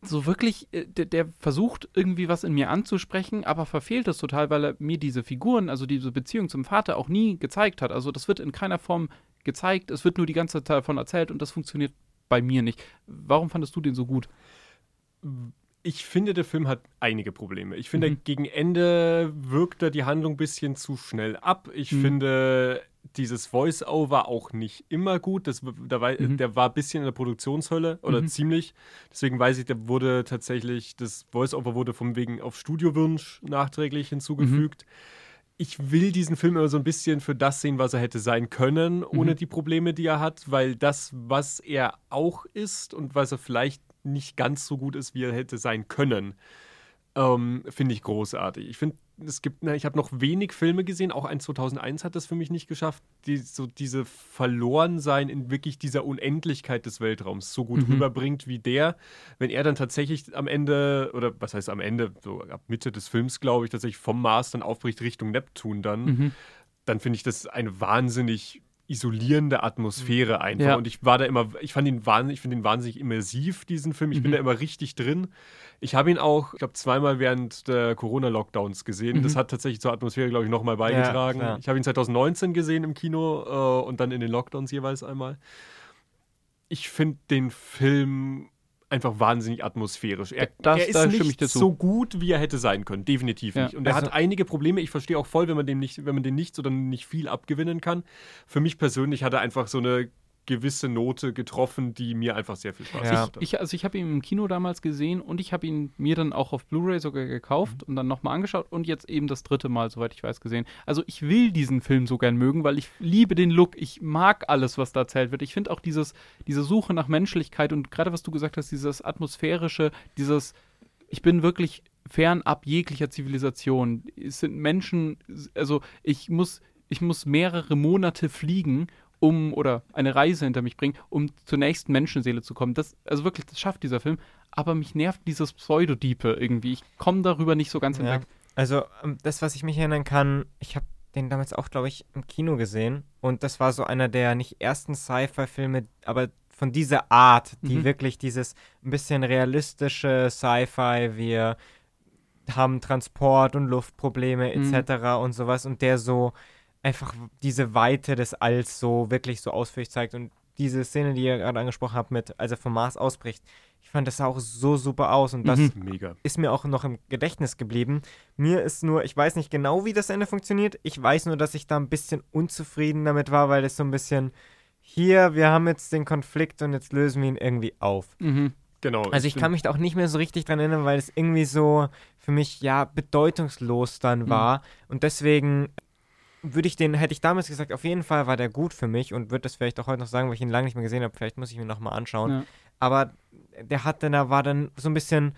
so wirklich, äh, der, der, versucht irgendwie was in mir anzusprechen, aber verfehlt es total, weil er mir diese Figuren, also diese Beziehung zum Vater auch nie gezeigt hat. Also das wird in keiner Form gezeigt, es wird nur die ganze Zeit davon erzählt und das funktioniert bei mir nicht. Warum fandest du den so gut? Ich finde, der Film hat einige Probleme. Ich finde, mhm. gegen Ende wirkt er die Handlung ein bisschen zu schnell ab. Ich mhm. finde, dieses Voice-Over auch nicht immer gut. Das, der, war, mhm. der war ein bisschen in der Produktionshölle oder mhm. ziemlich. Deswegen weiß ich, der wurde tatsächlich, das Voice-Over wurde vom wegen auf Studiowunsch nachträglich hinzugefügt. Mhm. Ich will diesen Film immer so ein bisschen für das sehen, was er hätte sein können, ohne mhm. die Probleme, die er hat, weil das, was er auch ist und was er vielleicht nicht ganz so gut ist, wie er hätte sein können. Ähm, finde ich großartig. Ich finde, es gibt, na, ich habe noch wenig Filme gesehen, auch ein 2001 hat das für mich nicht geschafft, die so diese Verlorensein in wirklich dieser Unendlichkeit des Weltraums so gut mhm. rüberbringt wie der, wenn er dann tatsächlich am Ende, oder was heißt am Ende, so ab Mitte des Films, glaube ich, tatsächlich vom Mars dann aufbricht Richtung Neptun dann, mhm. dann finde ich das eine wahnsinnig isolierende Atmosphäre mhm. einfach. Ja. Und ich war da immer, ich fand ihn wahnsinnig, ich finde ihn wahnsinnig immersiv, diesen Film. Ich mhm. bin da immer richtig drin. Ich habe ihn auch, ich glaube, zweimal während der Corona-Lockdowns gesehen. Mhm. Das hat tatsächlich zur Atmosphäre, glaube ich, nochmal beigetragen. Ja, ich habe ihn 2019 gesehen im Kino äh, und dann in den Lockdowns jeweils einmal. Ich finde den Film einfach wahnsinnig atmosphärisch. Er, das, er ist nicht so gut, wie er hätte sein können. Definitiv ja. nicht. Und er also, hat einige Probleme. Ich verstehe auch voll, wenn man dem nicht, wenn man den nichts oder nicht viel abgewinnen kann. Für mich persönlich hat er einfach so eine gewisse Note getroffen, die mir einfach sehr viel Spaß ja. Ich, ich, also ich habe ihn im Kino damals gesehen und ich habe ihn mir dann auch auf Blu-ray sogar gekauft mhm. und dann nochmal angeschaut und jetzt eben das dritte Mal, soweit ich weiß, gesehen. Also ich will diesen Film so gern mögen, weil ich liebe den Look. Ich mag alles, was da erzählt wird. Ich finde auch dieses, diese Suche nach Menschlichkeit und gerade was du gesagt hast, dieses atmosphärische, dieses, ich bin wirklich fernab jeglicher Zivilisation. Es sind Menschen, also ich muss, ich muss mehrere Monate fliegen, um oder eine Reise hinter mich bringen, um zur nächsten Menschenseele zu kommen. Das, also wirklich, das schafft dieser Film. Aber mich nervt dieses Pseudodiepe irgendwie. Ich komme darüber nicht so ganz hinweg. Ja. Also, ähm, das, was ich mich erinnern kann, ich habe den damals auch, glaube ich, im Kino gesehen. Und das war so einer der nicht ersten Sci-Fi-Filme, aber von dieser Art, die mhm. wirklich dieses ein bisschen realistische Sci-Fi, wir haben Transport- und Luftprobleme etc. Mhm. und sowas und der so einfach diese Weite des Alls so wirklich so ausführlich zeigt. Und diese Szene, die ihr gerade angesprochen habt, mit als er vom Mars ausbricht, ich fand das sah auch so super aus und das mhm. ist mir auch noch im Gedächtnis geblieben. Mir ist nur, ich weiß nicht genau, wie das Ende funktioniert. Ich weiß nur, dass ich da ein bisschen unzufrieden damit war, weil es so ein bisschen hier, wir haben jetzt den Konflikt und jetzt lösen wir ihn irgendwie auf. Mhm. Genau. Also ich kann mich da auch nicht mehr so richtig dran erinnern, weil es irgendwie so für mich ja bedeutungslos dann mhm. war und deswegen würde ich den, hätte ich damals gesagt, auf jeden Fall war der gut für mich und würde das vielleicht auch heute noch sagen, weil ich ihn lange nicht mehr gesehen habe. Vielleicht muss ich ihn nochmal anschauen. Ja. Aber der hatte, da war dann so ein bisschen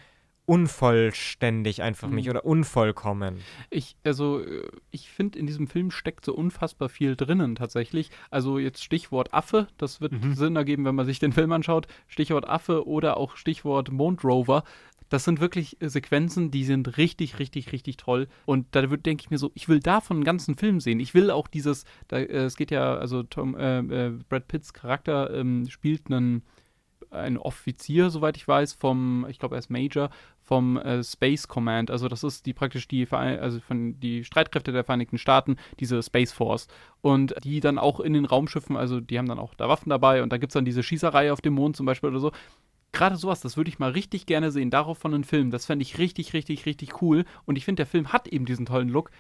unvollständig einfach mhm. mich oder unvollkommen. Ich, also, ich finde, in diesem Film steckt so unfassbar viel drinnen tatsächlich. Also jetzt Stichwort Affe, das wird mhm. Sinn ergeben, wenn man sich den Film anschaut. Stichwort Affe oder auch Stichwort Mondrover. Das sind wirklich äh, Sequenzen, die sind richtig, richtig, richtig toll. Und da denke ich mir so, ich will davon einen ganzen Film sehen. Ich will auch dieses, da, äh, es geht ja, also Tom, äh, äh, Brad Pitts Charakter ähm, spielt einen ein Offizier, soweit ich weiß, vom, ich glaube, er ist Major, vom äh, Space Command. Also das ist die praktisch die, also von die Streitkräfte der Vereinigten Staaten, diese Space Force. Und die dann auch in den Raumschiffen, also die haben dann auch da Waffen dabei und da gibt es dann diese Schießerei auf dem Mond zum Beispiel oder so. Gerade sowas, das würde ich mal richtig gerne sehen, darauf von einem Film. Das fände ich richtig, richtig, richtig cool. Und ich finde, der Film hat eben diesen tollen Look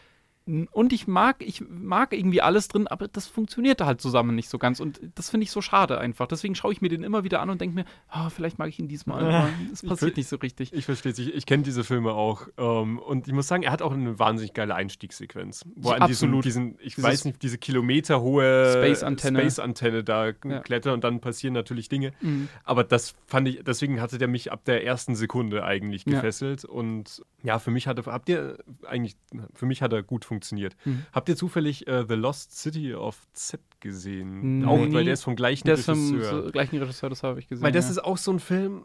und ich mag, ich mag irgendwie alles drin, aber das funktioniert halt zusammen nicht so ganz. Und das finde ich so schade einfach. Deswegen schaue ich mir den immer wieder an und denke mir, oh, vielleicht mag ich ihn diesmal. Es passiert nicht so richtig. Ich verstehe es. Ich, ich kenne diese Filme auch. Ähm, und ich muss sagen, er hat auch eine wahnsinnig geile Einstiegssequenz. Wo er an diesen, diesen, ich Dieses weiß nicht, diese kilometerhohe Space-Antenne Space da ja. klettert und dann passieren natürlich Dinge. Mhm. Aber das fand ich, deswegen hatte der mich ab der ersten Sekunde eigentlich gefesselt. Ja. Und ja, für mich hatte, habt ihr eigentlich, für mich hat er gut funktioniert. Mhm. Habt ihr zufällig äh, The Lost City of Z gesehen? Nee. Auch, weil der ist vom gleichen der Regisseur. Ist vom gleichen Regisseur, das habe ich gesehen. Weil das ja. ist auch so ein Film,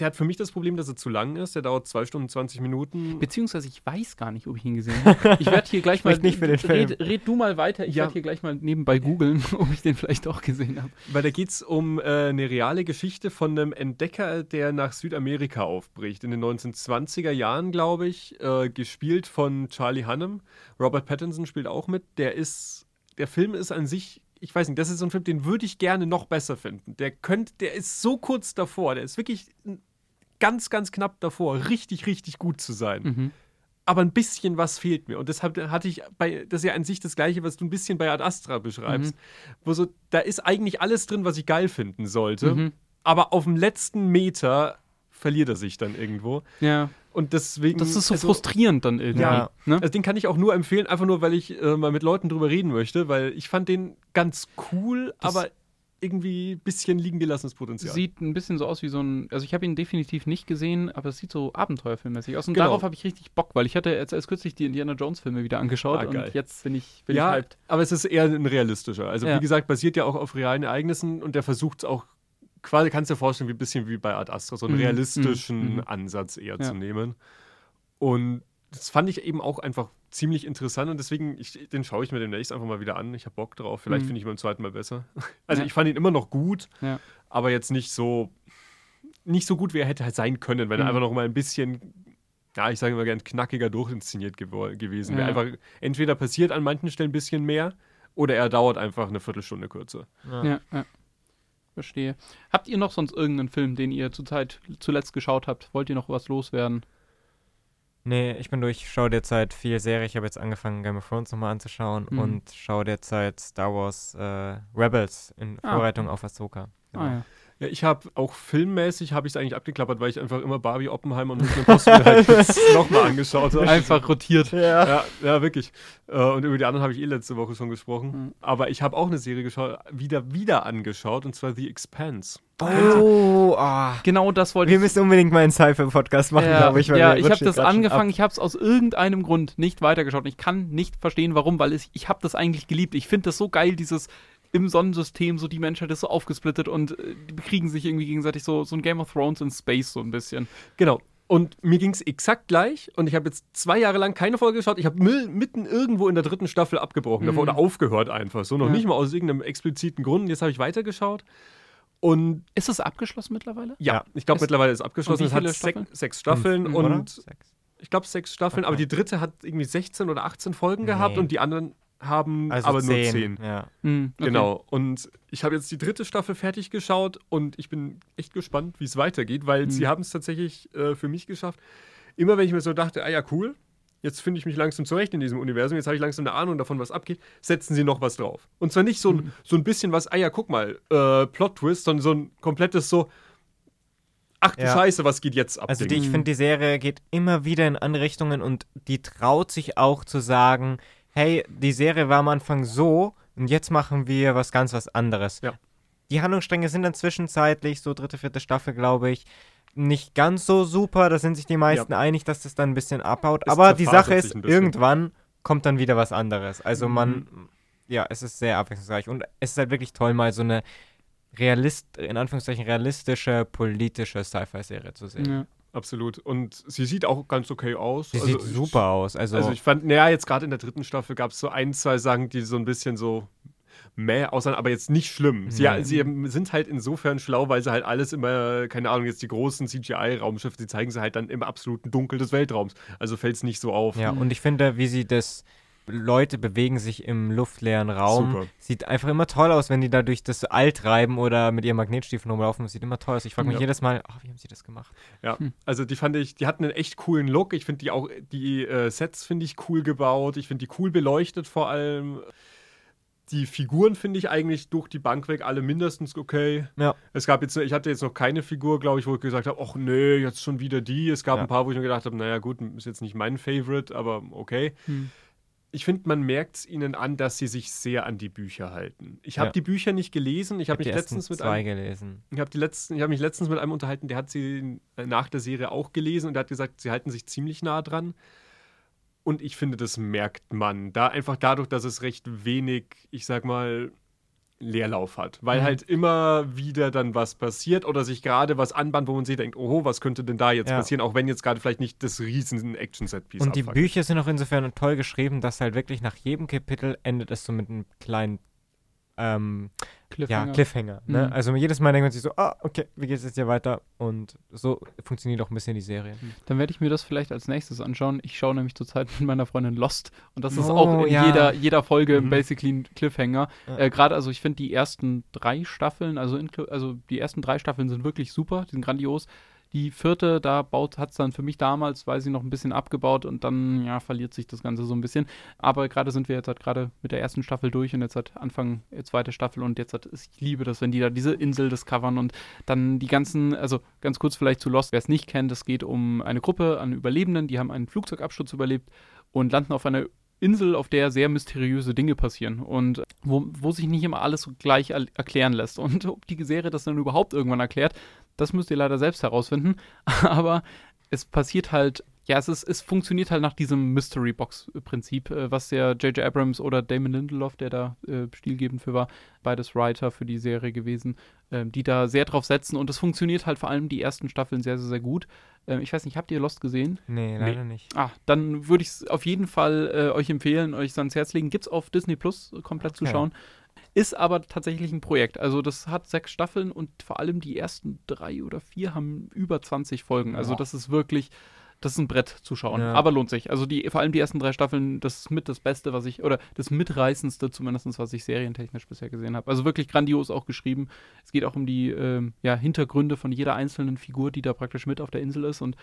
der hat für mich das Problem, dass er zu lang ist. Der dauert zwei Stunden 20 Minuten. Beziehungsweise ich weiß gar nicht, ob ich ihn gesehen habe. Ich werde hier gleich mal. nicht für den Film. Red, red du mal weiter. Ich ja. werde hier gleich mal nebenbei googeln, ob ich den vielleicht auch gesehen habe. Weil da geht es um äh, eine reale Geschichte von einem Entdecker, der nach Südamerika aufbricht. In den 1920er Jahren, glaube ich. Äh, gespielt von Charlie Hunnam. Robert Pattinson spielt auch mit. Der ist. Der Film ist an sich ich weiß nicht, das ist so ein Film, den würde ich gerne noch besser finden. Der könnte, der ist so kurz davor, der ist wirklich ganz, ganz knapp davor, richtig, richtig gut zu sein. Mhm. Aber ein bisschen was fehlt mir. Und deshalb hatte ich bei, das ist ja an sich das Gleiche, was du ein bisschen bei Ad Astra beschreibst, mhm. wo so, da ist eigentlich alles drin, was ich geil finden sollte. Mhm. Aber auf dem letzten Meter verliert er sich dann irgendwo. Ja. Und deswegen. Das ist so also, frustrierend dann irgendwie. Ja. Ne? Also den kann ich auch nur empfehlen, einfach nur, weil ich äh, mal mit Leuten drüber reden möchte, weil ich fand den ganz cool, das aber irgendwie ein bisschen liegen gelassenes Potenzial. Sieht ein bisschen so aus wie so ein, also ich habe ihn definitiv nicht gesehen, aber es sieht so abenteuerfilmmäßig aus. Und genau. darauf habe ich richtig Bock, weil ich hatte jetzt erst kürzlich die Indiana Jones Filme wieder angeschaut ah, und jetzt bin ich, bin ja, ich hyped. aber es ist eher ein realistischer. Also ja. wie gesagt, basiert ja auch auf realen Ereignissen und der versucht es auch quasi, kannst du dir vorstellen, wie ein bisschen wie bei Art Astra, so einen mhm. realistischen mhm. Ansatz eher ja. zu nehmen. Und das fand ich eben auch einfach ziemlich interessant und deswegen, ich, den schaue ich mir demnächst einfach mal wieder an. Ich habe Bock drauf. Vielleicht mhm. finde ich ihn beim zweiten Mal besser. Also ja. ich fand ihn immer noch gut, ja. aber jetzt nicht so, nicht so gut, wie er hätte halt sein können, wenn mhm. er einfach noch mal ein bisschen, ja, ich sage immer gern, knackiger durchinszeniert gew gewesen wäre. Ja. Einfach, entweder passiert an manchen Stellen ein bisschen mehr oder er dauert einfach eine Viertelstunde kürzer. Ja, ja. Verstehe. Habt ihr noch sonst irgendeinen Film, den ihr zurzeit zuletzt geschaut habt? Wollt ihr noch was loswerden? Nee, ich bin durch. Ich schaue derzeit viel Serie. Ich habe jetzt angefangen, Game of Thrones nochmal anzuschauen mhm. und schaue derzeit Star Wars äh, Rebels in ah. Vorbereitung auf Ahsoka. Genau. Ah, ja. Ja, ich habe auch filmmäßig habe ich es eigentlich abgeklappert, weil ich einfach immer Barbie, Oppenheimer und Mission Impossible halt nochmal angeschaut habe. Einfach rotiert. Ja, ja, ja wirklich. Äh, und über die anderen habe ich eh letzte Woche schon gesprochen. Mhm. Aber ich habe auch eine Serie geschaut, wieder, wieder angeschaut, und zwar The Expanse. Oh, oh, genau das wollte Wir ich. Wir müssen unbedingt mal einen Sci-Fi-Podcast machen, ja, glaube ich. ja, ich habe das angefangen, ab. ich habe es aus irgendeinem Grund nicht weitergeschaut. Ich kann nicht verstehen, warum, weil ich, ich habe das eigentlich geliebt. Ich finde das so geil, dieses im Sonnensystem so die Menschheit ist so aufgesplittet und äh, die bekriegen sich irgendwie gegenseitig so, so ein Game of Thrones in Space so ein bisschen. Genau. Und mir ging es exakt gleich und ich habe jetzt zwei Jahre lang keine Folge geschaut. Ich habe mitten irgendwo in der dritten Staffel abgebrochen mhm. davor oder aufgehört einfach. So noch ja. nicht mal aus irgendeinem expliziten Grund. Jetzt habe ich weitergeschaut. Und ist das abgeschlossen mittlerweile? Ja, ja. ich glaube mittlerweile ist es abgeschlossen. Es hat Staffeln? Sech, sechs Staffeln Fünf, und sechs. ich glaube sechs Staffeln, okay. aber die dritte hat irgendwie 16 oder 18 Folgen nee. gehabt und die anderen haben also aber zehn. nur zehn. Ja. Mhm, okay. Genau. Und ich habe jetzt die dritte Staffel fertig geschaut und ich bin echt gespannt, wie es weitergeht, weil mhm. sie haben es tatsächlich äh, für mich geschafft. Immer wenn ich mir so dachte, ah ja, cool, jetzt finde ich mich langsam zurecht in diesem Universum, jetzt habe ich langsam eine Ahnung davon, was abgeht, setzen sie noch was drauf. Und zwar nicht so ein, mhm. so ein bisschen was, ah ja, guck mal, äh, Plot-Twist, sondern so ein komplettes so, ach du ja. Scheiße, was geht jetzt ab? Also die, ich finde, die Serie geht immer wieder in andere Richtungen und die traut sich auch zu sagen, hey, die Serie war am Anfang so und jetzt machen wir was ganz was anderes. Ja. Die Handlungsstränge sind dann zwischenzeitlich, so dritte, vierte Staffel, glaube ich, nicht ganz so super. Da sind sich die meisten ja. einig, dass das dann ein bisschen abhaut. Es Aber die Sache ist, irgendwann kommt dann wieder was anderes. Also mhm. man, ja, es ist sehr abwechslungsreich und es ist halt wirklich toll, mal so eine realist, in Anführungszeichen realistische politische Sci-Fi-Serie zu sehen. Ja. Absolut. Und sie sieht auch ganz okay aus. Sie also sieht super aus. Also, also ich fand, naja, jetzt gerade in der dritten Staffel gab es so ein, zwei Sachen, die so ein bisschen so mehr aussehen, aber jetzt nicht schlimm. Sie, Nee. sie sind halt insofern schlau, weil sie halt alles immer, keine Ahnung, jetzt die großen CGI-Raumschiffe, die zeigen sie halt dann im absoluten Dunkel des Weltraums. Also fällt es nicht so auf. Ja, und ich finde, wie sie das. Leute bewegen sich im luftleeren Raum. Super. Sieht einfach immer toll aus, wenn die da durch das All treiben oder mit ihren Magnetstiefeln rumlaufen. Das sieht immer toll aus. Ich frage mich Ja. jedes Mal, ach, wie haben sie das gemacht? Ja, Hm. also die fand ich, die hatten einen echt coolen Look. Ich finde die auch, die äh, Sets finde ich cool gebaut. Ich finde die cool beleuchtet vor allem. Die Figuren finde ich eigentlich durch die Bank weg alle mindestens okay. Ja. Es gab jetzt, ich hatte jetzt noch keine Figur, glaube ich, wo ich gesagt habe, ach nee, jetzt schon wieder die. Es gab Ja. ein paar, wo ich mir gedacht habe, naja gut, ist jetzt nicht mein Favorite, aber okay. Hm. Ich finde, man merkt es ihnen an, dass sie sich sehr an die Bücher halten. Ich habe Ja. die Bücher nicht gelesen. Ich habe hab mich letztens mit einem, gelesen. ich habe die letzten, ich habe mich letztens mit einem unterhalten, der hat sie äh, nach der Serie auch gelesen und der hat gesagt, sie halten sich ziemlich nah dran. Und ich finde, das merkt man. Da einfach dadurch, dass es recht wenig, ich sag mal, Leerlauf hat. Weil Mhm. halt immer wieder dann was passiert oder sich gerade was anbahnt, wo man sich denkt, oho, was könnte denn da jetzt Ja. passieren, auch wenn jetzt gerade vielleicht nicht das riesen Action-Set-Piece Und die abfackelt. Bücher sind auch insofern toll geschrieben, dass halt wirklich nach jedem Kapitel endet es so mit einem kleinen ähm, Cliffhanger. ja, Cliffhanger. Ne? Mhm. Also jedes Mal denkt man sich so, ah, okay, wie geht es jetzt hier weiter? Und so funktioniert auch ein bisschen die Serie. Dann werde ich mir das vielleicht als nächstes anschauen. Ich schaue nämlich zurzeit mit meiner Freundin Lost und das ist Oh, auch in ja. jeder, jeder Folge Mhm. basically ein Cliffhanger. Ja. Äh, Gerade, also ich finde die ersten drei Staffeln, also, inklu- also die ersten drei Staffeln sind wirklich super, die sind grandios. Die vierte, da baut hat es dann für mich damals, weiß ich noch, ein bisschen abgebaut und dann, ja, verliert sich das Ganze so ein bisschen. Aber gerade sind wir jetzt halt gerade mit der ersten Staffel durch und jetzt hat Anfang äh, zweite Staffel und jetzt hat, ich liebe das, wenn die da diese Insel discovern und dann die ganzen, also ganz kurz vielleicht zu Lost, wer es nicht kennt, es geht um eine Gruppe an Überlebenden, die haben einen Flugzeugabsturz überlebt und landen auf einer Insel, auf der sehr mysteriöse Dinge passieren und wo, wo sich nicht immer alles gleich er erklären lässt. Und ob die Serie das dann überhaupt irgendwann erklärt, das müsst ihr leider selbst herausfinden. Aber es passiert halt, ja, es, ist, es funktioniert halt nach diesem Mystery-Box-Prinzip, äh, was der J.J. Abrams oder Damon Lindelof, der da äh, stilgebend für war, beides Writer für die Serie gewesen, ähm, die da sehr drauf setzen. Und es funktioniert halt vor allem die ersten Staffeln sehr, sehr, sehr gut. Ähm, ich weiß nicht, habt ihr Lost gesehen? Nee, leider nicht. Ah, dann würde ich es auf jeden Fall äh, euch empfehlen, euch ans Herz legen. Gibt es auf Disney Plus äh, komplett zu Okay. schauen. Ist aber tatsächlich ein Projekt. Also das hat sechs Staffeln und vor allem die ersten drei oder vier haben über 20 Folgen. Also das ist wirklich, das ist ein Brett zu schauen. Ja. Aber lohnt sich. Also die, vor allem die ersten drei Staffeln, das ist mit das Beste, was ich, oder das mitreißendste zumindest, was ich serientechnisch bisher gesehen habe. Also wirklich grandios auch geschrieben. Es geht auch um die ähm, ja, Hintergründe von jeder einzelnen Figur, die da praktisch mit auf der Insel ist und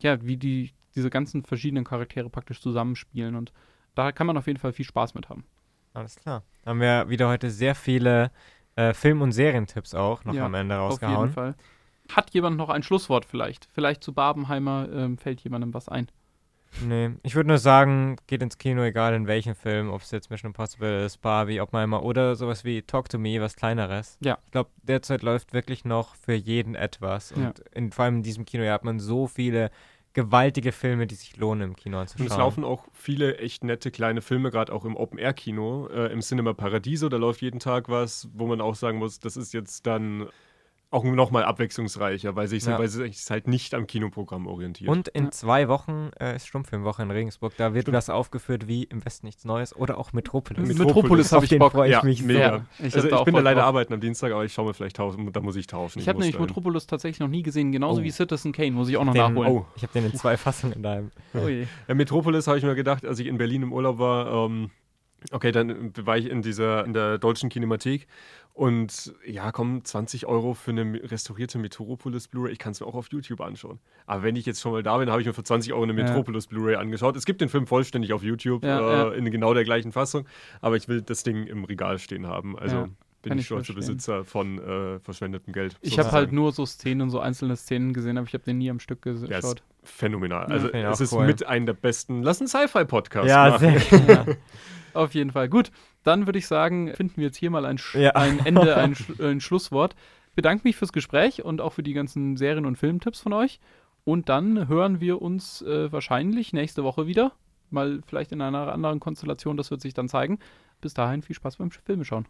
ja, wie die diese ganzen verschiedenen Charaktere praktisch zusammenspielen. Und da kann man auf jeden Fall viel Spaß mit haben. Alles klar. Haben wir wieder heute sehr viele äh, Film- und Serientipps auch noch Ja, am Ende Auf jeden rausgehauen. Fall. Hat jemand noch ein Schlusswort vielleicht? Vielleicht zu Barbenheimer ähm, fällt jemandem was ein. Nee, ich würde nur sagen, geht ins Kino, egal in welchem Film, ob es jetzt Mission Impossible ist, Barbie, Oppenheimer oder sowas wie Talk to Me, was kleineres. Ja. Ich glaube, derzeit läuft wirklich noch für jeden etwas. Und Ja. in, vor allem in diesem Kino hat man so viele gewaltige Filme, die sich lohnen im Kino Und anzuschauen. es laufen auch viele echt nette kleine Filme, gerade auch im Open-Air-Kino. Äh, Im Cinema Paradiso, da läuft jeden Tag was, wo man auch sagen muss, das ist jetzt dann auch nochmal abwechslungsreicher, weil sich Ja. weil sich es halt nicht am Kinoprogramm orientiert. Und in Ja. zwei Wochen äh, ist Stummfilmwoche in Regensburg. Da wird Stimmt. was aufgeführt wie Im Westen nichts Neues oder auch Metropolis. Mit- Metropolis, Metropolis, habe ich den Bock. freue ich ja, mich mega. sehr. Ich also ich auch bin da leider drauf. arbeiten am Dienstag, aber ich schaue mir vielleicht tauschen, da muss ich tauschen. Ich habe nämlich dahin. Metropolis tatsächlich noch nie gesehen, genauso Oh. wie Citizen Kane, muss ich auch noch Den- nachholen. Oh, Ich habe den in zwei Fassungen da. Oh je. Ja, Metropolis habe ich mir gedacht, als ich in Berlin im Urlaub war, ähm, okay, dann war ich in dieser, in der deutschen Kinemathek und ja, komm, 20 Euro für eine restaurierte Metropolis Blu-ray, ich kann es mir auch auf YouTube anschauen. Aber wenn ich jetzt schon mal da bin, habe ich mir für 20 Euro eine Ja. Metropolis Blu-ray angeschaut. Es gibt den Film vollständig auf YouTube, Ja, äh, ja. in genau der gleichen Fassung, aber ich will das Ding im Regal stehen haben. Also Ja, bin ich stolzer. Besitzer von äh, verschwendetem Geld. Ich habe sozusagen. halt nur so Szenen, so einzelne Szenen gesehen, aber ich habe den nie am Stück Ja, ist geschaut. phänomenal. Ja, Also finde ich es ist cool. mit einem der besten. Lass einen Sci-Fi-Podcast Ja, machen. sehr. Auf jeden Fall. Gut, dann würde ich sagen, finden wir jetzt hier mal ein, Sch Ja. ein Ende, ein, Sch ein Schlusswort. Bedanke mich fürs Gespräch und auch für die ganzen Serien- und Filmtipps von euch. Und dann hören wir uns äh, wahrscheinlich nächste Woche wieder. Mal vielleicht in einer anderen Konstellation, das wird sich dann zeigen. Bis dahin viel Spaß beim Filmeschauen.